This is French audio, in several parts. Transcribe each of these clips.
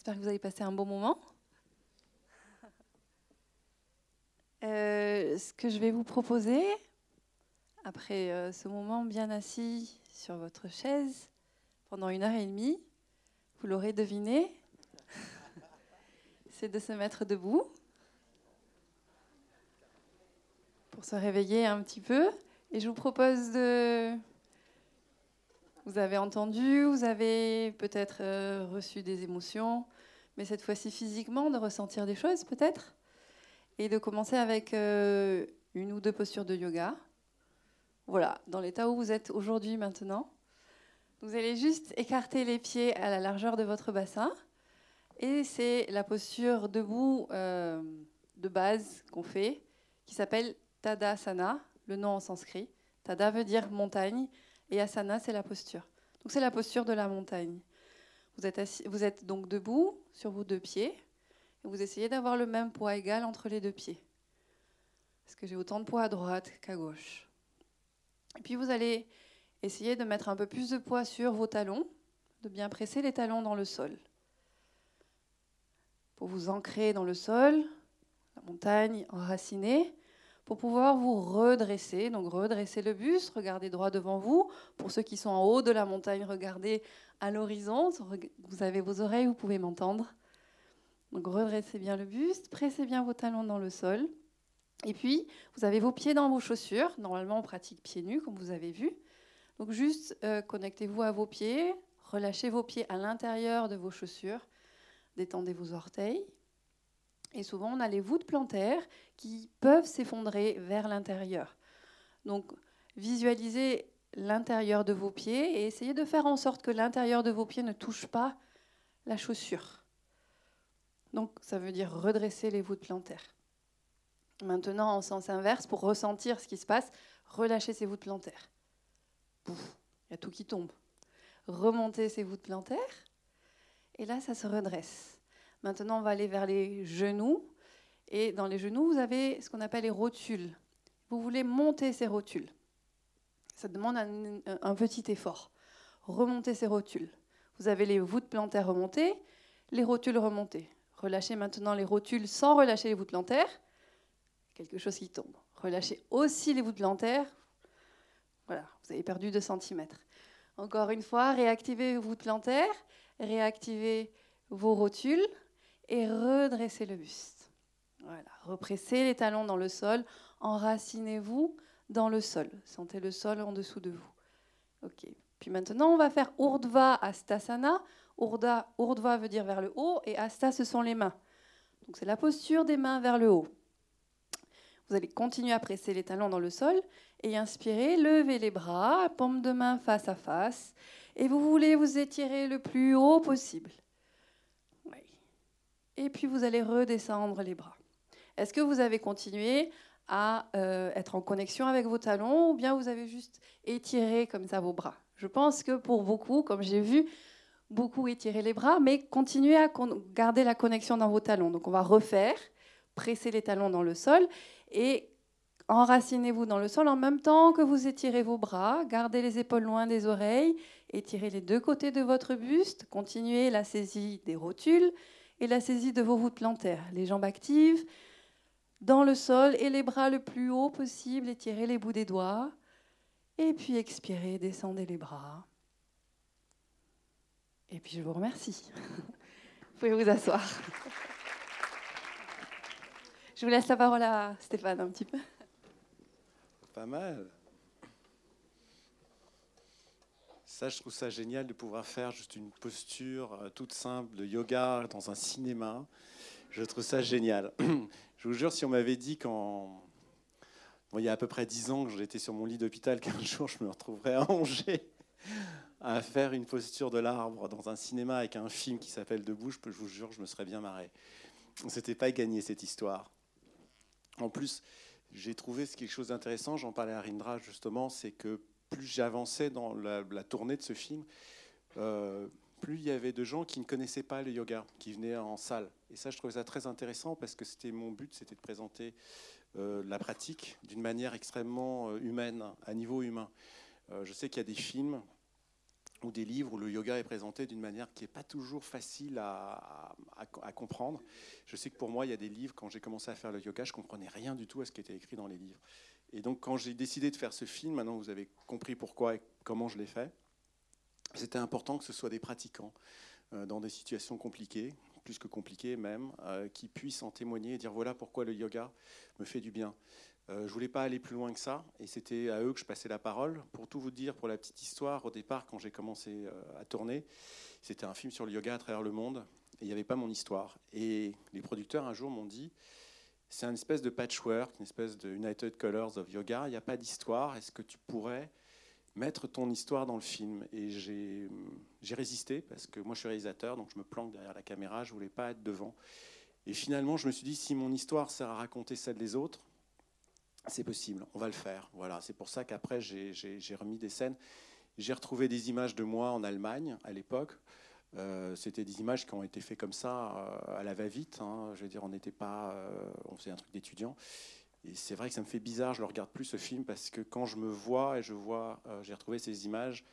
J'espère que vous avez passé un bon moment. Euh, ce que je vais vous proposer, après euh, ce moment bien assis sur votre chaise pendant une heure et demie, vous l'aurez deviné, c'est de se mettre debout pour se réveiller un petit peu. Et je vous propose de... Vous avez entendu, vous avez peut-être euh, reçu des émotions, mais cette fois-ci physiquement, de ressentir des choses peut-être? Et de commencer avec euh, une ou deux postures de yoga. Voilà, dans l'état où vous êtes aujourd'hui maintenant. Vous allez juste écarter les pieds à la largeur de votre bassin. Et c'est la posture debout euh, de base qu'on fait, qui s'appelle Tadasana, le nom en sanskrit. Tada veut dire montagne, et asana, c'est la posture. Donc c'est la posture de la montagne. Vous êtes, donc debout sur vos deux pieds. Et vous essayez d'avoir le même poids égal entre les deux pieds. Parce que j'ai autant de poids à droite qu'à gauche. Et puis vous allez essayer de mettre un peu plus de poids sur vos talons, de bien presser les talons dans le sol. Pour vous ancrer dans le sol, la montagne enracinée, pour pouvoir vous redresser. Donc redresser le buste, regardez droit devant vous. Pour ceux qui sont en haut de la montagne, regardez à l'horizon. Vous avez vos oreilles, vous pouvez m'entendre. Donc redressez bien le buste, pressez bien vos talons dans le sol. Et puis, vous avez vos pieds dans vos chaussures. Normalement, on pratique pieds nus, comme vous avez vu. Donc juste euh, connectez-vous à vos pieds, relâchez vos pieds à l'intérieur de vos chaussures, détendez vos orteils. Et souvent, on a les voûtes plantaires qui peuvent s'effondrer vers l'intérieur. Donc, visualisez l'intérieur de vos pieds et essayez de faire en sorte que l'intérieur de vos pieds ne touche pas la chaussure. Donc ça veut dire redresser les voûtes plantaires. Maintenant, en sens inverse, pour ressentir ce qui se passe, relâchez ces voûtes plantaires. il y a tout qui tombe. Remontez ces voûtes plantaires. Et là, ça se redresse. Maintenant, on va aller vers les genoux. Et dans les genoux, vous avez ce qu'on appelle les rotules. Vous voulez monter ces rotules. Ça demande un, petit effort. Remontez ces rotules. Vous avez les voûtes plantaires remontées, les rotules remontées. Relâchez maintenant les rotules sans relâcher les voûtes plantaires. Quelque chose qui tombe. Relâchez aussi les voûtes plantaires. Voilà, vous avez perdu 2 cm. Encore une fois, réactivez vos voûtes plantaires, réactivez vos rotules et redressez le buste. Voilà, repressez les talons dans le sol, enracinez-vous dans le sol. Sentez le sol en dessous de vous. OK. Puis maintenant, on va faire Urdhva Astasana. Urdhva, veut dire vers le haut et Asta, ce sont les mains. Donc c'est la posture des mains vers le haut. Vous allez continuer à presser les talons dans le sol et inspirer, lever les bras, paume de main face à face. Et vous voulez vous étirer le plus haut possible. Et puis vous allez redescendre les bras. Est-ce que vous avez continué à euh, être en connexion avec vos talons ou bien vous avez juste étiré comme ça vos bras? Je pense que pour beaucoup, comme j'ai vu, beaucoup étirer les bras, mais continuez à garder la connexion dans vos talons. Donc on va refaire, presser les talons dans le sol et enracinez-vous dans le sol en même temps que vous étirez vos bras. Gardez les épaules loin des oreilles, étirez les deux côtés de votre buste, continuez la saisie des rotules et la saisie de vos voûtes plantaires. Les jambes actives dans le sol et les bras le plus haut possible, étirez les bouts des doigts. Et puis expirez, descendez les bras. Et puis je vous remercie. vous pouvez vous asseoir. Je vous laisse la parole à Stéphane un petit peu. Pas mal. Ça, je trouve ça génial de pouvoir faire juste une posture euh, toute simple de yoga dans un cinéma. Je trouve ça génial. Je vous jure, si on m'avait dit qu'en. il y a à peu près dix ans que j'étais sur mon lit d'hôpital, qu'un jour je me retrouverais à Angers à faire une posture de l'arbre dans un cinéma avec un film qui s'appelle Debout, je vous jure, je me serais bien marré. C'était pas gagné cette histoire. En plus, j'ai trouvé quelque chose d'intéressant, j'en parlais à Rindra justement, c'est que plus j'avançais dans la, tournée de ce film, euh, plus il y avait de gens qui ne connaissaient pas le yoga, qui venaient en salle. Et ça, je trouvais ça très intéressant parce que c'était mon but, c'était de présenter euh, la pratique d'une manière extrêmement euh, humaine, à niveau humain. je sais qu'il y a des films ou des livres où le yoga est présenté d'une manière qui n'est pas toujours facile à, à, comprendre. Je sais que pour moi, il y a des livres, quand j'ai commencé à faire le yoga, je comprenais rien du tout à ce qui était écrit dans les livres. Et donc quand j'ai décidé de faire ce film, maintenant vous avez compris pourquoi et comment je l'ai fait, c'était important que ce soit des pratiquants euh, dans des situations compliquées, plus que compliquées même, euh, qui puissent en témoigner et dire voilà pourquoi le yoga me fait du bien. Euh, je voulais pas aller plus loin que ça, et c'était à eux que je passais la parole. Pour tout vous dire, pour la petite histoire, au départ, quand j'ai commencé euh, à tourner, c'était un film sur le yoga à travers le monde, et il n'y avait pas mon histoire. Et les producteurs, un jour, m'ont dit, c'est une espèce de patchwork, une espèce de United Colors of Yoga, il n'y a pas d'histoire, est-ce que tu pourrais mettre ton histoire dans le film? Et j'ai résisté, parce que moi je suis réalisateur, donc je me planque derrière la caméra, je ne voulais pas être devant. Et finalement, je me suis dit, si mon histoire sert à raconter celle des autres, c'est possible, on va le faire. Voilà, c'est pour ça qu'après j'ai remis des scènes. J'ai retrouvé des images de moi en Allemagne à l'époque. Euh, c'était des images qui ont été faites comme ça euh, à la va-vite. Hein. Je veux dire, on n'était pas, euh, on faisait un truc d'étudiant. Et c'est vrai que ça me fait bizarre. Je le regarde plus ce film parce que quand je me vois et je vois, j'ai retrouvé ces images,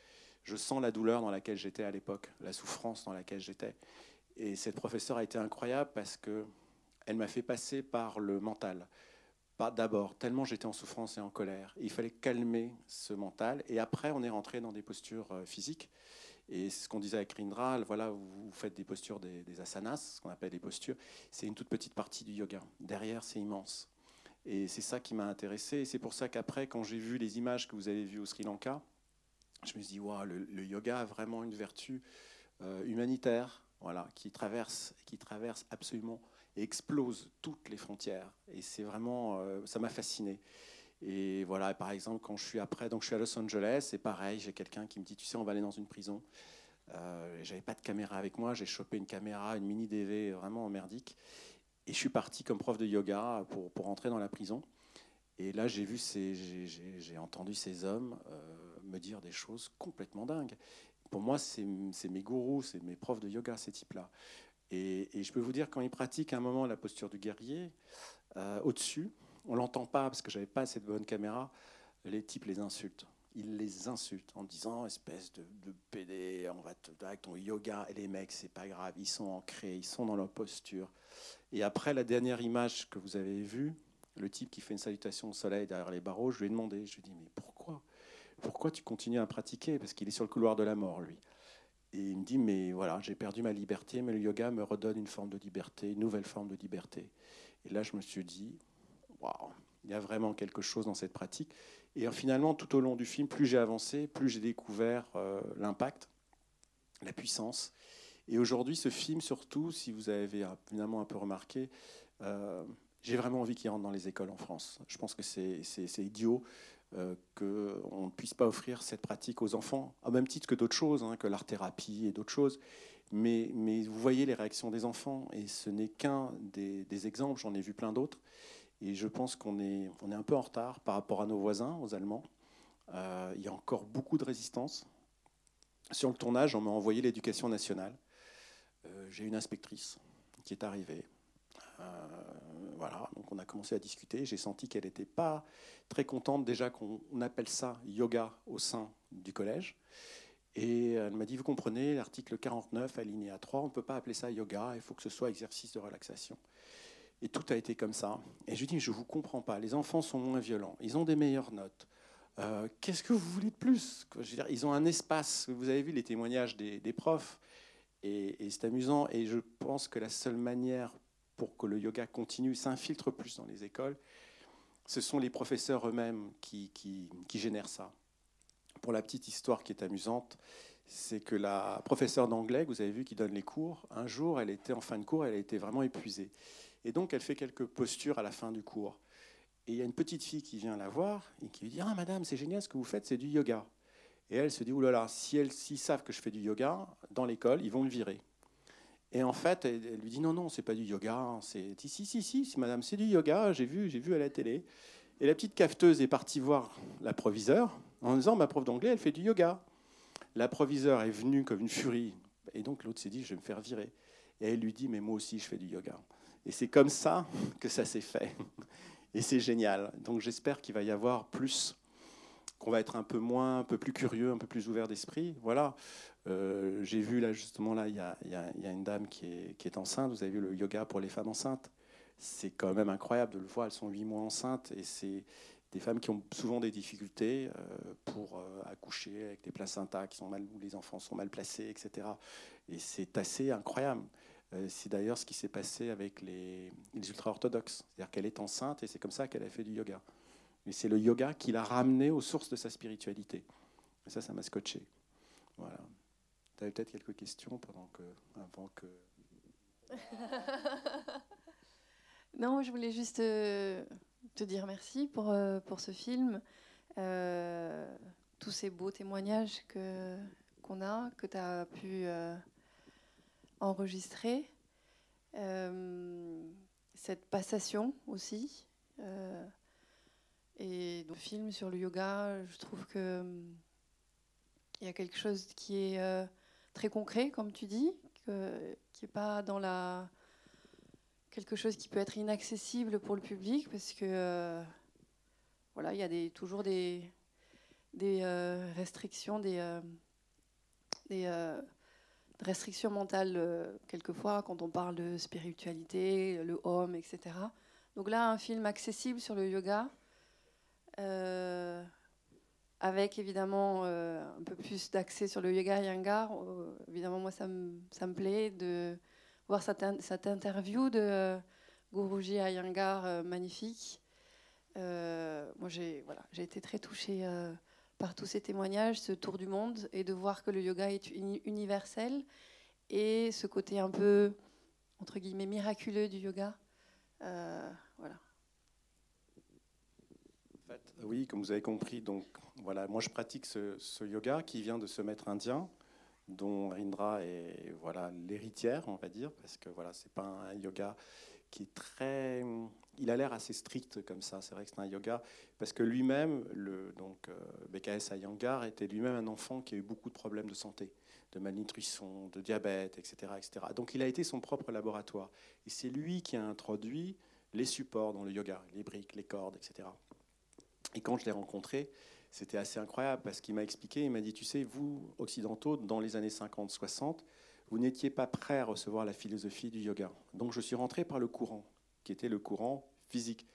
je sens la douleur dans laquelle j'étais à l'époque, la souffrance dans laquelle j'étais. Et cette professeure a été incroyable parce que elle m'a fait passer par le mental d'abord, tellement j'étais en souffrance et en colère. il fallait calmer ce mental. Et après, on est rentré dans des postures physiques. Et ce qu'on disait avec Rindra, voilà, vous faites des postures des, asanas, ce qu'on appelle des postures. C'est une toute petite partie du yoga. Derrière, c'est immense. Et c'est ça qui m'a intéressé. Et c'est pour ça qu'après, quand j'ai vu les images que vous avez vues au Sri Lanka, je me suis dit, le, yoga a vraiment une vertu euh, humanitaire, voilà, qui traverse, qui traverse absolument explose toutes les frontières. Et c'est vraiment, euh, ça m'a fasciné. Et voilà, par exemple, quand je suis après, donc je suis à Los Angeles, c'est pareil, j'ai quelqu'un qui me dit, tu sais, on va aller dans une prison. Euh, J'avais pas de caméra avec moi, j'ai chopé une caméra, une mini DV vraiment merdique. Et je suis parti comme prof de yoga pour, pour entrer dans la prison. Et là, j'ai vu, j'ai entendu ces hommes euh, me dire des choses complètement dingues. Pour moi, c'est mes gourous, c'est mes profs de yoga, ces types-là. Et, je peux vous dire, quand ils pratiquent un moment la posture du guerrier, euh, au-dessus, on l'entend pas parce que j'avais pas assez de bonne caméra, les types les insultent. Ils les insultent en disant espèce de, de PD, on va te, avec ton yoga. Et les mecs, c'est pas grave, ils sont ancrés, ils sont dans leur posture. Et après la dernière image que vous avez vue, le type qui fait une salutation au soleil derrière les barreaux, je lui ai demandé, je lui ai dit mais pourquoi? Pourquoi tu continues à pratiquer? Parce qu'il est sur le couloir de la mort, lui. Et il me dit, mais voilà, j'ai perdu ma liberté, mais le yoga me redonne une forme de liberté, une nouvelle forme de liberté. Et là, je me suis dit, il y a vraiment quelque chose dans cette pratique. Et finalement, tout au long du film, plus j'ai avancé, plus j'ai découvert euh, l'impact, la puissance. Et aujourd'hui, ce film, surtout, si vous avez finalement un peu remarqué, euh, j'ai vraiment envie qu'il rentre dans les écoles en France. Je pense que c'est idiot euh, qu'on ne puisse pas offrir cette pratique aux enfants, au même titre que d'autres choses, hein, que l'art-thérapie et d'autres choses. Mais, vous voyez les réactions des enfants, et ce n'est qu'un des, exemples, j'en ai vu plein d'autres. Et je pense qu'on est, on est un peu en retard par rapport à nos voisins, aux Allemands. Euh, il y a encore beaucoup de résistance. Sur le tournage, on m'a envoyé l'éducation nationale. Euh, j'ai une inspectrice qui est arrivée. voilà, donc on a commencé à discuter. J'ai senti qu'elle n'était pas très contente déjà qu'on appelle ça yoga au sein du collège. Et elle m'a dit, vous comprenez, l'article 49, alinéa 3, on ne peut pas appeler ça yoga, il faut que ce soit exercice de relaxation. Et tout a été comme ça. Et je lui dis, je ne vous comprends pas, les enfants sont moins violents, ils ont des meilleures notes. Euh, qu'est-ce que vous voulez de plus? Ils ont un espace, vous avez vu les témoignages des, profs, et, c'est amusant. Et je pense que la seule manière pour que le yoga continue, s'infiltre plus dans les écoles, ce sont les professeurs eux-mêmes qui, génèrent ça. Pour la petite histoire qui est amusante, c'est que la professeure d'anglais, vous avez vu, qui donne les cours, un jour, elle était en fin de cours, elle était vraiment épuisée. Et donc, elle fait quelques postures à la fin du cours. Et il y a une petite fille qui vient la voir et qui lui dit Ah, madame, c'est génial, ce que vous faites, c'est du yoga. Et elle se dit là, si elles s'ils savent que je fais du yoga dans l'école, ils vont me virer. Et en fait, elle, lui dit non, non, c'est pas du yoga. Hein, c'est si, si, si, si, madame, c'est du yoga. J'ai vu, j'ai vu à la télé. Et la petite cafeteuse est partie voir la proviseure en disant ma prof d'anglais, elle fait du yoga. La proviseure est venue comme une furie. Et donc l'autre s'est dit je vais me faire virer. Et elle lui dit mais moi aussi je fais du yoga. Et c'est comme ça que ça s'est fait. Et c'est génial. Donc j'espère qu'il va y avoir plus qu'on va être un peu moins, un peu plus curieux, un peu plus ouvert d'esprit. Voilà. Euh, j'ai vu là justement là, il y a, une dame qui est, qui est, enceinte. Vous avez vu le yoga pour les femmes enceintes? C'est quand même incroyable de le voir. Elles sont huit mois enceintes et c'est des femmes qui ont souvent des difficultés euh, pour euh, accoucher avec des placentas qui sont mal, où les enfants sont mal placés, etc. Et c'est assez incroyable. C'est d'ailleurs ce qui s'est passé avec les, ultra-orthodoxes. C'est-à-dire qu'elle est enceinte et c'est comme ça qu'elle a fait du yoga. Mais c'est le yoga qui l'a ramené aux sources de sa spiritualité. Et ça, ça m'a scotché. Voilà. Tu avais peut-être quelques questions pendant que, avant que. non, je voulais juste euh, te dire merci pour, euh, pour ce film. Euh, tous ces beaux témoignages qu'on a, que tu as pu enregistrer. cette passation aussi. Et dans le film sur le yoga, je trouve que il y a quelque chose qui est euh, très concret, comme tu dis, qui n'est pas dans la quelque chose qui peut être inaccessible pour le public, parce que euh, voilà, il y a toujours des, euh, restrictions, des restrictions mentales quelquefois quand on parle de spiritualité, le homme, etc. Donc là, un film accessible sur le yoga euh, avec évidemment euh, un peu plus d'accès sur le yoga yangar. Euh, évidemment, moi, ça me, ça me plaît de voir cette, cette interview de Guruji Iyengar magnifique. moi, j'ai voilà, été très touchée par tous ces témoignages, ce tour du monde, et de voir que le yoga est universel et ce côté un peu, entre guillemets, miraculeux du yoga. voilà. Oui, comme vous avez compris, donc voilà, moi je pratique ce, yoga qui vient de ce maître indien dont Rindra est voilà l'héritière, on va dire, parce que voilà, c'est pas un yoga qui est très, il a l'air assez strict comme ça. C'est vrai que c'est un yoga parce que lui-même, le donc euh, BKS Iyengar était lui-même un enfant qui a eu beaucoup de problèmes de santé, de malnutrition, de diabète, etc., etc. Donc il a été son propre laboratoire et c'est lui qui a introduit les supports dans le yoga, les briques, les cordes, etc. Et quand je l'ai rencontré, c'était assez incroyable parce qu'il m'a expliqué, il m'a dit, tu sais, vous, occidentaux, dans les années 50-60, vous n'étiez pas prêts à recevoir la philosophie du yoga. Donc je suis rentré par le courant, qui était le courant physique.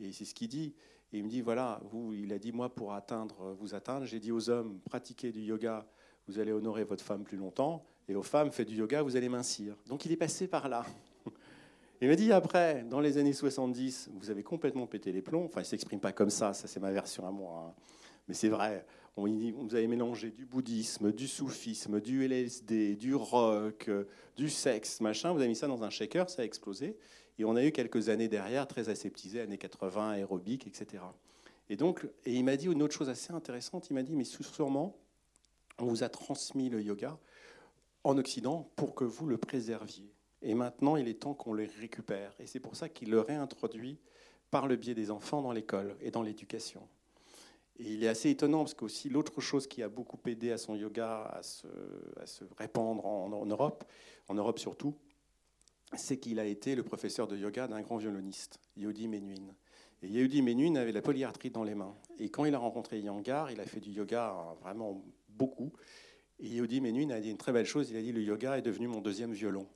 Et c'est ce qu'il dit. Et il me dit, voilà, vous, il a dit, moi, pour atteindre, vous atteindre, j'ai dit aux hommes, pratiquez du yoga, vous allez honorer votre femme plus longtemps. Et aux femmes, faites du yoga, vous allez mincir. Donc il est passé par là. Il m'a dit après, dans les années 70, vous avez complètement pété les plombs. Enfin, il ne s'exprime pas comme ça, ça c'est ma version à moi. Hein. Mais c'est vrai, vous avez mélangé du bouddhisme, du soufisme, du LSD, du rock, du sexe, machin. Vous avez mis ça dans un shaker, ça a explosé. Et on a eu quelques années derrière, très aseptisées, années 80, aérobique, etc. Et donc, et il m'a dit une autre chose assez intéressante. Il m'a dit, mais sûrement, on vous a transmis le yoga en Occident pour que vous le préserviez. Et maintenant, il est temps qu'on les récupère. Et c'est pour ça qu'il le réintroduit par le biais des enfants dans l'école et dans l'éducation. Et il est assez étonnant parce qu'aussi l'autre chose qui a beaucoup aidé à son yoga à se, à se répandre en, Europe, en Europe surtout, c'est qu'il a été le professeur de yoga d'un grand violoniste, Yodi Menuhin. Et Yodi Menuhin avait la polyarthrite dans les mains. Et quand il a rencontré Yangar, il a fait du yoga vraiment beaucoup. Et Yodi Menuhin a dit une très belle chose, il a dit le yoga est devenu mon deuxième violon.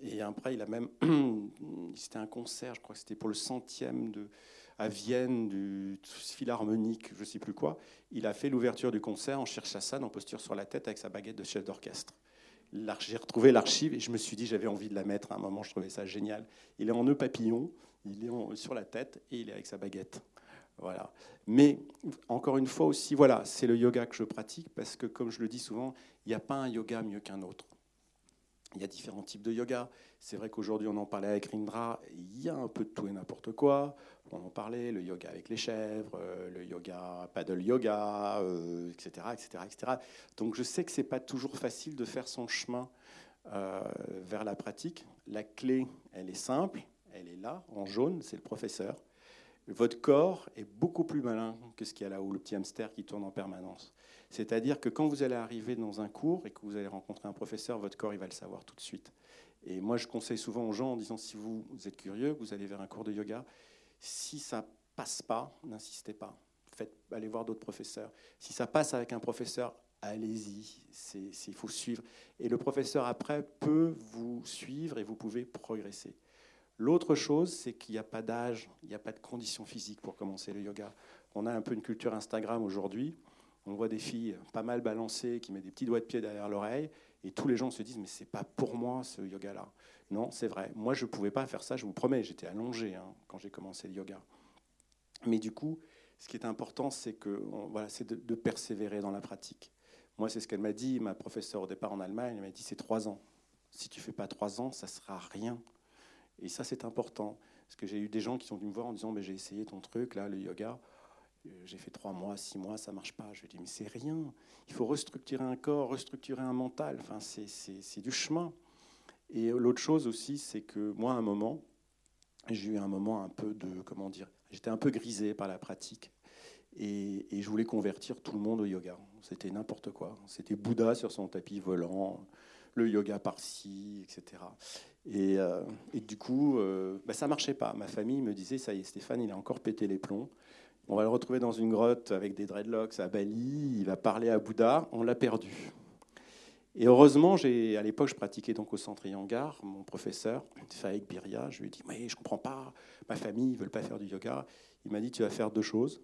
Et après, il a même. c'était un concert, je crois que c'était pour le centième de, à Vienne du Philharmonique, je ne sais plus quoi. Il a fait l'ouverture du concert en Shirshasana, en posture sur la tête, avec sa baguette de chef d'orchestre. J'ai retrouvé l'archive et je me suis dit, j'avais envie de la mettre à un moment, je trouvais ça génial. Il est en nœud papillon, il est sur la tête et il est avec sa baguette. Voilà. Mais encore une fois aussi, voilà, c'est le yoga que je pratique parce que, comme je le dis souvent, il n'y a pas un yoga mieux qu'un autre. Il y a différents types de yoga. C'est vrai qu'aujourd'hui, on en parlait avec Rindra, il y a un peu de tout et n'importe quoi. On en parlait, le yoga avec les chèvres, euh, le yoga, paddle yoga, etc., etc., etc. Donc je sais que ce n'est pas toujours facile de faire son chemin euh, vers la pratique. La clé, elle est simple, elle est là, en jaune, c'est le professeur. Votre corps est beaucoup plus malin que ce qu'il y a là-haut, le petit hamster qui tourne en permanence. C'est-à-dire que quand vous allez arriver dans un cours et que vous allez rencontrer un professeur, votre corps, il va le savoir tout de suite. Et moi, je conseille souvent aux gens en disant, si vous, êtes curieux, vous allez vers un cours de yoga, si ça passe pas, n'insistez pas. faites, allez voir d'autres professeurs. Si ça passe avec un professeur, allez-y, il faut suivre. Et le professeur, après, peut vous suivre et vous pouvez progresser. L'autre chose, c'est qu'il n'y a pas d'âge, il n'y a pas de conditions physiques pour commencer le yoga. On a un peu une culture Instagram aujourd'hui. On voit des filles pas mal balancées qui mettent des petits doigts de pied derrière l'oreille et tous les gens se disent mais c'est pas pour moi ce yoga-là. Non, c'est vrai. Moi, je ne pouvais pas faire ça, je vous promets. J'étais allongé hein, quand j'ai commencé le yoga. Mais du coup, ce qui est important, c'est que voilà, c'est de, persévérer dans la pratique. Moi, c'est ce qu'elle m'a dit, ma professeure au départ en Allemagne. Elle m'a dit c'est trois ans. Si tu fais pas trois ans, ça sera rien. Et ça, c'est important. Parce que j'ai eu des gens qui sont venus me voir en disant mais j'ai essayé ton truc, là, le yoga. Euh, j'ai fait trois mois, six mois, ça marche pas. Je lui dit mais c'est rien. Il faut restructurer un corps, restructurer un mental. Enfin, c'est du chemin. Et l'autre chose aussi, c'est que moi, à un moment, j'ai eu un moment un peu de, comment dire, j'étais un peu grisé par la pratique. Et, je voulais convertir tout le monde au yoga. C'était n'importe quoi. C'était Bouddha sur son tapis volant, le yoga par-ci, etc. Euh, et, du coup, euh, bah, ça marchait pas. Ma famille me disait, ça y est, Stéphane, il a encore pété les plombs. On va le retrouver dans une grotte avec des dreadlocks à Bali. Il va parler à Bouddha. On l'a perdu. Et heureusement, à l'époque, je pratiquais donc au centre Yangar. Mon professeur, Faïk Biria, je lui ai dit Mais je ne comprends pas, ma famille ne veut pas faire du yoga. Il m'a dit Tu vas faire deux choses.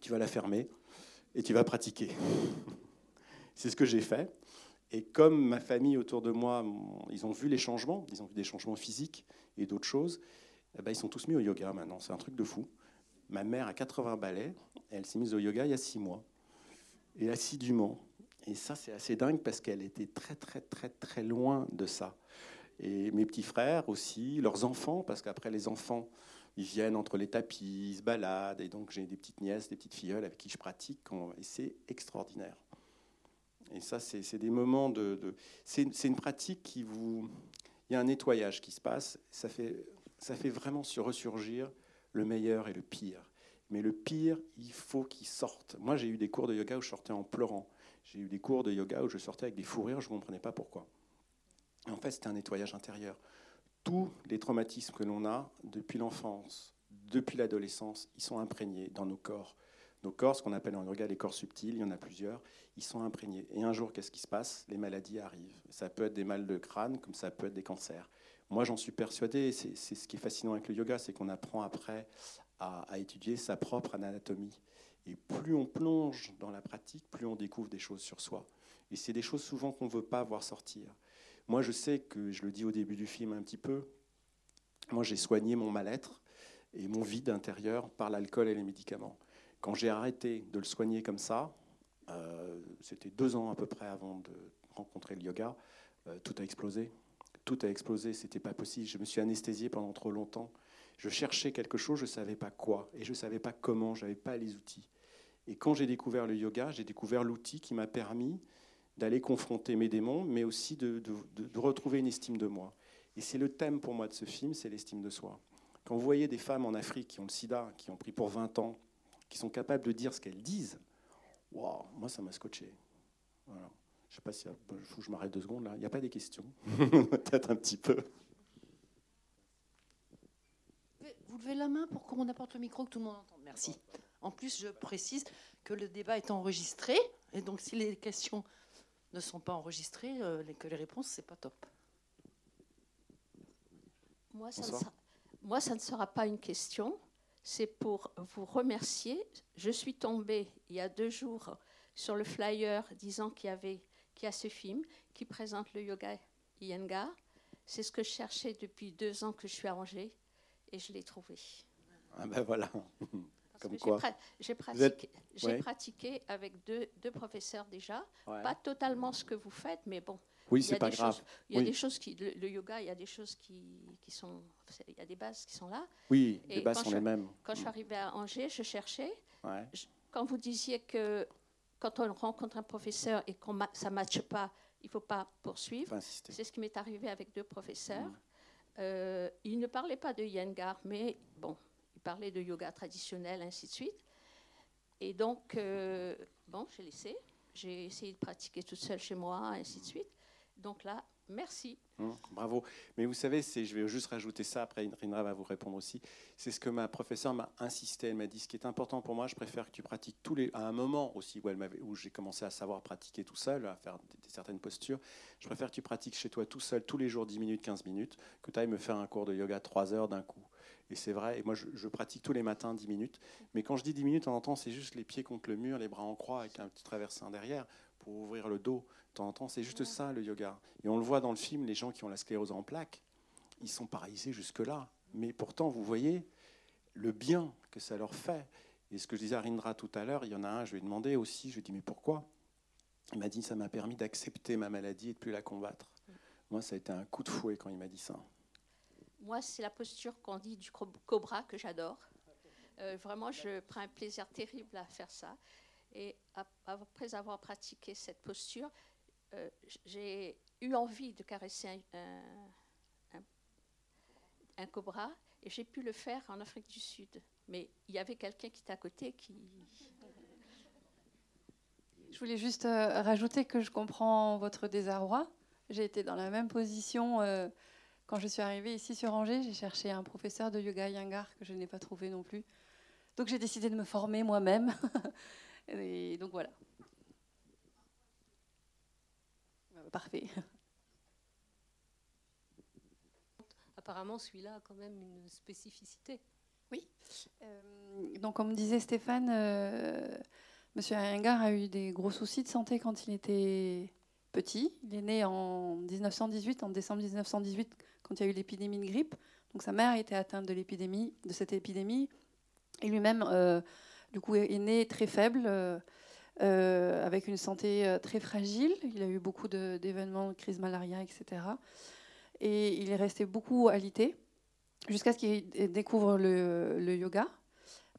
Tu vas la fermer et tu vas pratiquer. C'est ce que j'ai fait. Et comme ma famille autour de moi, ils ont vu les changements, ils ont vu des changements physiques et d'autres choses, eh ben, ils sont tous mis au yoga maintenant. C'est un truc de fou. Ma mère a 80 balais, elle s'est mise au yoga il y a six mois. Et assidûment. Et ça, c'est assez dingue parce qu'elle était très, très, très, très loin de ça. Et mes petits frères aussi, leurs enfants, parce qu'après les enfants, ils viennent entre les tapis, ils se baladent. Et donc j'ai des petites nièces, des petites filleules avec qui je pratique. Et c'est extraordinaire. Et ça, c'est des moments de. c'est une pratique qui vous. Il y a un nettoyage qui se passe. Ça fait, ça fait vraiment ressurgir le meilleur et le pire. Mais le pire, il faut qu'il sorte. Moi, j'ai eu des cours de yoga où je sortais en pleurant. J'ai eu des cours de yoga où je sortais avec des fous rires, je ne comprenais pas pourquoi. en fait, c'était un nettoyage intérieur. Tous les traumatismes que l'on a depuis l'enfance, depuis l'adolescence, ils sont imprégnés dans nos corps. Nos corps, ce qu'on appelle en yoga les corps subtils, il y en a plusieurs, ils sont imprégnés. Et un jour, qu'est-ce qui se passe? Les maladies arrivent. Ça peut être des mal de crâne, comme ça peut être des cancers. Moi, j'en suis persuadé, c'est ce qui est fascinant avec le yoga, c'est qu'on apprend après à, étudier sa propre anatomie. Et plus on plonge dans la pratique, plus on découvre des choses sur soi. Et c'est des choses souvent qu'on ne veut pas voir sortir. Moi, je sais que, je le dis au début du film un petit peu, moi j'ai soigné mon mal-être et mon vide intérieur par l'alcool et les médicaments. Quand j'ai arrêté de le soigner comme ça, euh, c'était deux ans à peu près avant de rencontrer le yoga, euh, tout a explosé. Tout a explosé, c'était pas possible. Je me suis anesthésié pendant trop longtemps. Je cherchais quelque chose, je ne savais pas quoi, et je ne savais pas comment, je n'avais pas les outils. Et quand j'ai découvert le yoga, j'ai découvert l'outil qui m'a permis d'aller confronter mes démons, mais aussi de, retrouver une estime de moi. Et c'est le thème pour moi de ce film, c'est l'estime de soi. Quand vous voyez des femmes en Afrique qui ont le sida, qui ont pris pour 20 ans, qui sont capables de dire ce qu'elles disent, wow, moi ça m'a scotché. Voilà. Je ne sais pas si je m'arrête deux secondes là. Il n'y a pas des questions? Peut-être un petit peu. Vous levez la main pour qu'on apporte le micro, que tout le monde entende. Merci. En plus, je précise que le débat est enregistré, et donc si les questions ne sont pas enregistrées, euh, que les réponses, c'est pas top. Moi ça, sera, moi, ça ne sera pas une question, c'est pour vous remercier. Je suis tombée il y a deux jours sur le flyer disant qu'il y avait qu'il y a ce film qui présente le yoga Iyengar. C'est ce que je cherchais depuis deux ans que je suis à Angers et je l'ai trouvé. Ah ben voilà. J'ai pratiqué, pratiqué, avec deux, deux professeurs déjà. Pas totalement ce que vous faites, mais bon. Oui, c'est pas grave. il y a des choses qui, le, yoga, il y a des choses qui, qui, sont, il y a des bases qui sont là. Oui, les bases sont les mêmes. Quand je suis arrivée à Angers, je cherchais. quand vous disiez que quand on rencontre un professeur et que ça ne matche pas, il ne faut pas poursuivre. C'est ce qui m'est arrivé avec deux professeurs. Mm. Euh, ils ne parlaient pas de Yengar, mais bon, parler de yoga traditionnel, ainsi de suite. Et donc, euh, bon, j'ai laissé. J'ai essayé de pratiquer toute seule chez moi, ainsi de suite. Donc là, Merci. Hum, bravo. Mais vous savez, je vais juste rajouter ça, après Rindra va vous répondre aussi. C'est ce que ma professeure m'a insisté. Elle m'a dit, ce qui est important pour moi, je préfère que tu pratiques tous les... À un moment aussi où, où j'ai commencé à savoir pratiquer tout seul, à faire certaines postures, je préfère que tu pratiques chez toi tout seul, tous les jours, 10 minutes, 15 minutes, que tu ailles me faire un cours de yoga 3 heures d'un coup. Et c'est vrai, et moi je, je, pratique tous les matins 10 minutes. Mais quand je dis 10 minutes, on entend, c'est juste les pieds contre le mur, les bras en croix avec un petit traversin derrière pour ouvrir le dos temps en temps. C'est juste ça le yoga. Et on le voit dans le film, les gens qui ont la sclérose en plaques, ils sont paralysés jusque-là. Mais pourtant, vous voyez le bien que ça leur fait. Et ce que je disais à Rindra tout à l'heure, il y en a un, je lui ai demandé aussi, je lui ai dit, mais pourquoi? Il m'a dit, ça m'a permis d'accepter ma maladie et de plus la combattre. Moi, ça a été un coup de fouet quand il m'a dit ça. Moi, c'est la posture qu'on dit du cobra que j'adore. Euh, vraiment, je prends un plaisir terrible à faire ça. Et après avoir pratiqué cette posture, euh, j'ai eu envie de caresser un, cobra et j'ai pu le faire en Afrique du Sud. Mais il y avait quelqu'un qui était à côté qui... Je voulais juste euh, rajouter que je comprends votre désarroi. J'ai été dans la même position euh, quand je suis arrivée ici sur Angers. J'ai cherché un professeur de yoga Yangar que je n'ai pas trouvé non plus. Donc j'ai décidé de me former moi-même. et donc voilà. parfait. Apparemment, celui-là a quand même une spécificité. Oui. Euh, donc, comme disait Stéphane, euh, Monsieur Ayengar a eu des gros soucis de santé quand il était petit. Il est né en 1918, en décembre 1918, quand il y a eu l'épidémie de grippe. Donc, sa mère été atteinte de l'épidémie, de cette épidémie. Et lui-même, euh, du coup, est né très faible. Euh, avec une santé euh, très fragile. Il a eu beaucoup d'événements, crise malaria, etc. Et il est resté beaucoup alité jusqu'à ce qu'il découvre le, yoga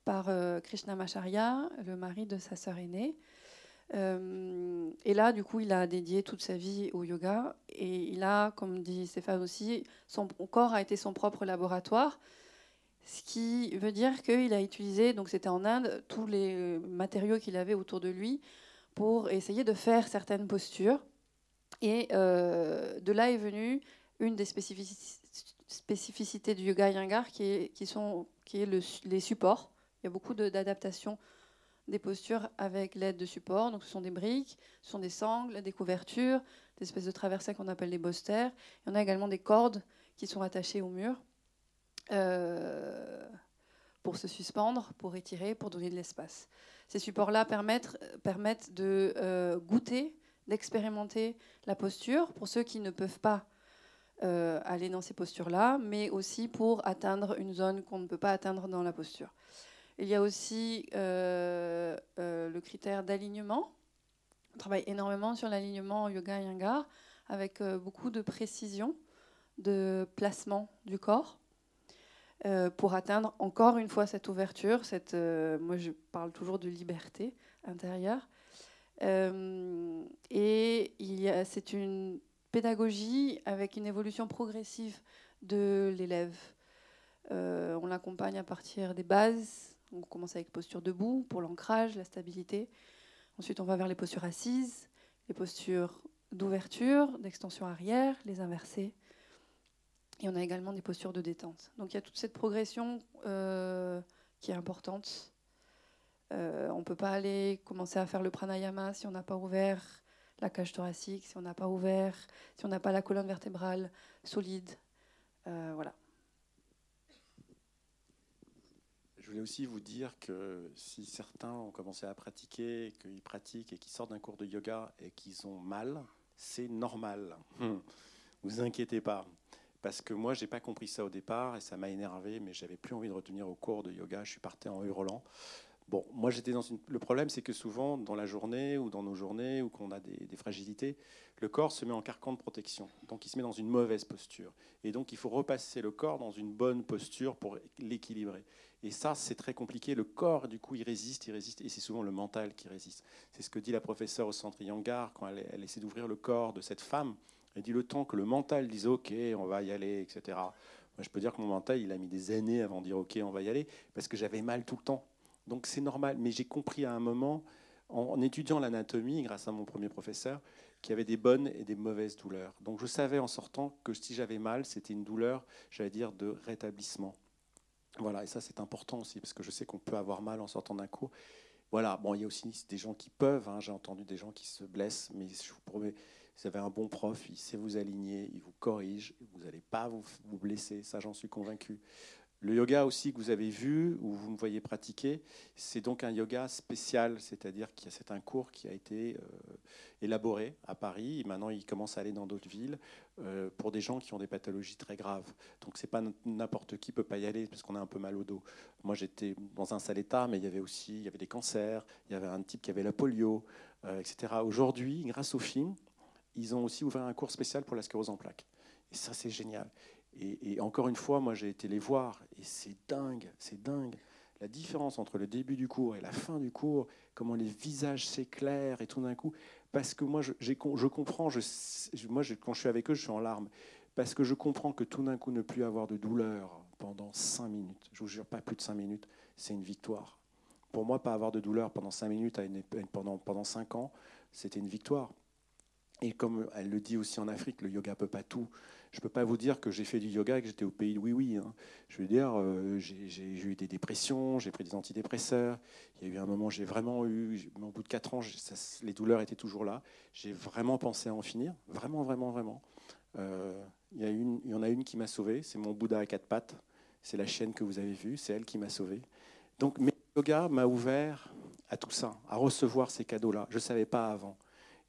par euh, Krishnamacharya, le mari de sa sœur aînée. et là, du coup, il a dédié toute sa vie au yoga. Et il a, comme dit Stéphane aussi, son corps a été son propre laboratoire. Ce qui veut dire qu'il a utilisé, donc c'était en Inde, tous les matériaux qu'il avait autour de lui pour essayer de faire certaines postures. Et euh, de là est venue une des spécificités du yoga Iyengar qui est, sont, les supports. Il y a beaucoup d'adaptations des postures avec l'aide de supports. Donc ce sont des briques, ce sont des sangles, des couvertures, des espèces de traversins qu'on appelle des bosters. Il y en a également des cordes qui sont attachées au mur. Euh, pour se suspendre, pour étirer, pour donner de l'espace. Ces supports-là permettent, de euh, goûter, d'expérimenter la posture pour ceux qui ne peuvent pas euh, aller dans ces postures-là, mais aussi pour atteindre une zone qu'on ne peut pas atteindre dans la posture. Il y a aussi le critère d'alignement. On travaille énormément sur l'alignement en yoga et yangar avec beaucoup de précision, de placement du corps. Euh, pour atteindre encore une fois cette ouverture, cette, euh, moi je parle toujours de liberté intérieure. Euh, et c'est une pédagogie avec une évolution progressive de l'élève. on l'accompagne à partir des bases. On commence avec posture debout pour l'ancrage, la stabilité. Ensuite, on va vers les postures assises, les postures d'ouverture, d'extension arrière, les inversées. Et on a également des postures de détente. Donc il y a toute cette progression euh, qui est importante. Euh, on ne peut pas aller commencer à faire le pranayama si on n'a pas ouvert la cage thoracique, si on n'a pas ouvert, si on n'a pas la colonne vertébrale solide. Euh, voilà. Je voulais aussi vous dire que si certains ont commencé à pratiquer, qu'ils pratiquent et qu'ils sortent d'un cours de yoga et qu'ils ont mal, c'est normal. Hum. Vous inquiétez pas parce que moi, j'ai pas compris ça au départ et ça m'a énervé, mais j'avais plus envie de retenir au cours de yoga. Je suis parti en hurlant. Bon, moi, j'étais dans une... Le problème, c'est que souvent, dans la journée ou dans nos journées où qu'on a des, fragilités, le corps se met en carcan de protection. Donc, il se met dans une mauvaise posture. Et donc, il faut repasser le corps dans une bonne posture pour l'équilibrer. Et ça, c'est très compliqué. Le corps, du coup, il résiste, il résiste. Et c'est souvent le mental qui résiste. C'est ce que dit la professeure au centre Yangar quand elle essaie d'ouvrir le corps de cette femme elle dit le temps que le mental dise OK, on va y aller, etc. Je peux dire que mon mental, il a mis des années avant de dire OK, on va y aller, parce que j'avais mal tout le temps. Donc c'est normal. Mais j'ai compris à un moment en, étudiant l'anatomie, grâce à mon premier professeur, qui avait des bonnes et des mauvaises douleurs. Donc je savais en sortant que si j'avais mal, c'était une douleur, j'allais dire, de rétablissement. Voilà, et ça c'est important aussi, parce que je sais qu'on peut avoir mal en sortant d'un cours. Voilà, bon, il y a aussi des gens qui peuvent, hein, j'ai entendu des gens qui se blessent, mais je vous promets, vous avez un bon prof, il sait vous aligner, il vous corrige, vous n'allez pas vous, blesser, ça j'en suis convaincu. Le yoga aussi que vous avez vu, ou vous me voyez pratiquer, c'est donc un yoga spécial, c'est-à-dire que c'est un cours qui a été euh, élaboré à Paris, et maintenant il commence à aller dans d'autres villes, euh, pour des gens qui ont des pathologies très graves. Donc c'est pas n'importe qui peut pas y aller, parce qu'on a un peu mal au dos. Moi j'étais dans un sale état, mais il y avait aussi il y avait des cancers, il y avait un type qui avait la polio, euh, etc. Aujourd'hui, grâce au film, ils ont aussi ouvert un cours spécial pour la sclérose en plaques. Et ça c'est génial. Et, encore une fois, moi j'ai été les voir et c'est dingue, c'est dingue. La différence entre le début du cours et la fin du cours, comment les visages s'éclairent et tout d'un coup, parce que moi je, je comprends, moi quand je suis avec eux, je suis en larmes, parce que je comprends que tout d'un coup ne plus avoir de douleur pendant cinq minutes, je vous jure pas plus de cinq minutes, c'est une victoire. Pour moi, pas avoir de douleur pendant cinq minutes, pendant, pendant cinq ans, c'était une victoire. Et comme elle le dit aussi en Afrique, le yoga peut pas tout. Je ne peux pas vous dire que j'ai fait du yoga et que j'étais au pays de oui, oui. Hein. Je veux dire, euh, j'ai eu des dépressions, j'ai pris des antidépresseurs. Il y a eu un moment, j'ai vraiment eu, au bout de quatre ans, les douleurs étaient toujours là. J'ai vraiment pensé à en finir, vraiment, vraiment, vraiment. Euh, il, y il y en a une qui m'a sauvé, c'est mon Bouddha à quatre pattes. C'est la chienne que vous avez vue, c'est elle qui m'a sauvé. Donc, le yoga m'a ouvert à tout ça, à recevoir ces cadeaux-là. Je ne savais pas avant.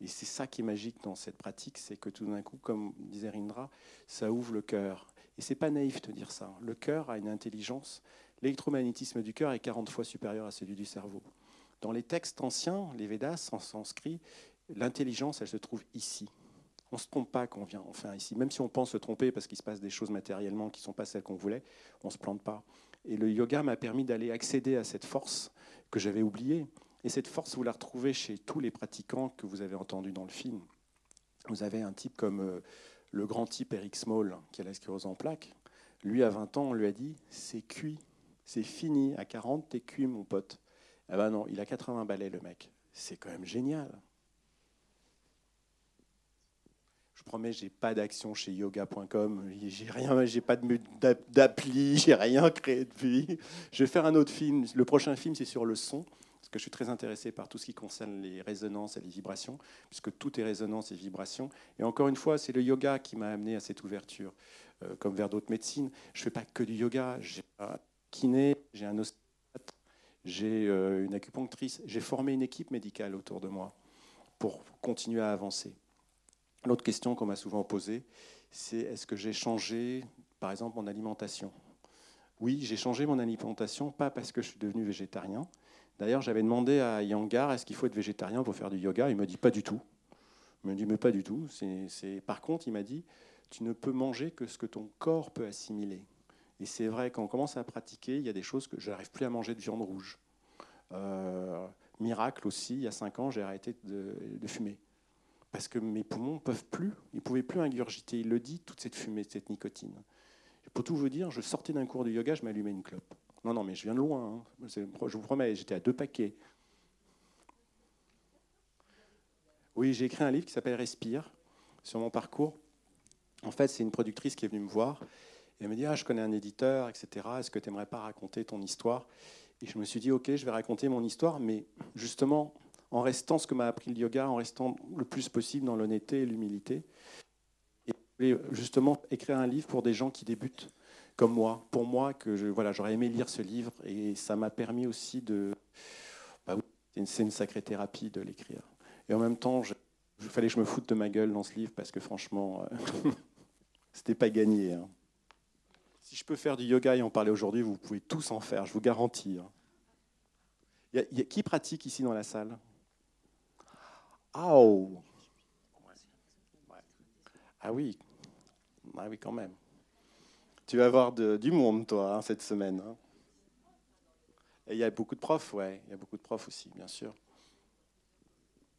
Et c'est ça qui est magique dans cette pratique, c'est que tout d'un coup, comme disait Rindra, ça ouvre le cœur. Et c'est pas naïf de dire ça. Le cœur a une intelligence. L'électromagnétisme du cœur est 40 fois supérieur à celui du cerveau. Dans les textes anciens, les Védas, en sanskrit, l'intelligence, elle se trouve ici. On ne se trompe pas quand on vient enfin ici. Même si on pense se tromper parce qu'il se passe des choses matériellement qui ne sont pas celles qu'on voulait, on ne se plante pas. Et le yoga m'a permis d'aller accéder à cette force que j'avais oubliée. Et cette force, vous la retrouvez chez tous les pratiquants que vous avez entendus dans le film. Vous avez un type comme euh, le grand type Eric Small, qui a la sclérose en plaques. Lui, à 20 ans, on lui a dit c'est cuit, c'est fini. À 40, t'es cuit, mon pote. Eh ben non, il a 80 balais, le mec. C'est quand même génial. Je promets, j'ai pas d'action chez yoga.com, j'ai rien, j'ai pas d'appli, j'ai rien créé depuis. Je vais faire un autre film. Le prochain film, c'est sur le son parce que je suis très intéressé par tout ce qui concerne les résonances et les vibrations, puisque tout est résonance et vibration. Et encore une fois, c'est le yoga qui m'a amené à cette ouverture. Euh, comme vers d'autres médecines, je ne fais pas que du yoga. J'ai un kiné, j'ai un ostéopathe, j'ai euh, une acupunctrice. J'ai formé une équipe médicale autour de moi pour continuer à avancer. L'autre question qu'on m'a souvent posée, c'est est-ce que j'ai changé, par exemple, mon alimentation? Oui, j'ai changé mon alimentation, pas parce que je suis devenu végétarien, D'ailleurs, j'avais demandé à Yangar est-ce qu'il faut être végétarien pour faire du yoga? Il me dit pas du tout. Il me dit mais pas du tout. Par contre, il m'a dit tu ne peux manger que ce que ton corps peut assimiler. Et c'est vrai, quand on commence à pratiquer, il y a des choses que je n'arrive plus à manger de viande rouge. Euh, miracle aussi, il y a cinq ans, j'ai arrêté de, fumer. Parce que mes poumons ne peuvent plus, ils ne pouvaient plus ingurgiter, il le dit, toute cette fumée, cette nicotine. pour tout vous dire, je sortais d'un cours de yoga, je m'allumais une clope. Non, non, mais je viens de loin. Hein. Je vous promets, j'étais à deux paquets. Oui, j'ai écrit un livre qui s'appelle Respire sur mon parcours. En fait, c'est une productrice qui est venue me voir et elle me dit Ah, je connais un éditeur, etc. Est-ce que tu n'aimerais pas raconter ton histoire? Et je me suis dit Ok, je vais raconter mon histoire, mais justement en restant ce que m'a appris le yoga, en restant le plus possible dans l'honnêteté et l'humilité. Et justement écrire un livre pour des gens qui débutent comme moi, pour moi, que voilà, j'aurais aimé lire ce livre et ça m'a permis aussi de. Bah c'est une, sacrée thérapie de l'écrire. Et en même temps, il fallait que je me foute de ma gueule dans ce livre parce que franchement, euh, c'était pas gagné. Hein. Si je peux faire du yoga et en parler aujourd'hui, vous pouvez tous en faire, je vous garantis. Hein. Qui pratique ici dans la salle? Ah Ah oui, ah oui quand même. Tu vas avoir du monde, toi, hein, cette semaine. Hein. Et il y a beaucoup de profs, ouais. Il y a beaucoup de profs aussi, bien sûr.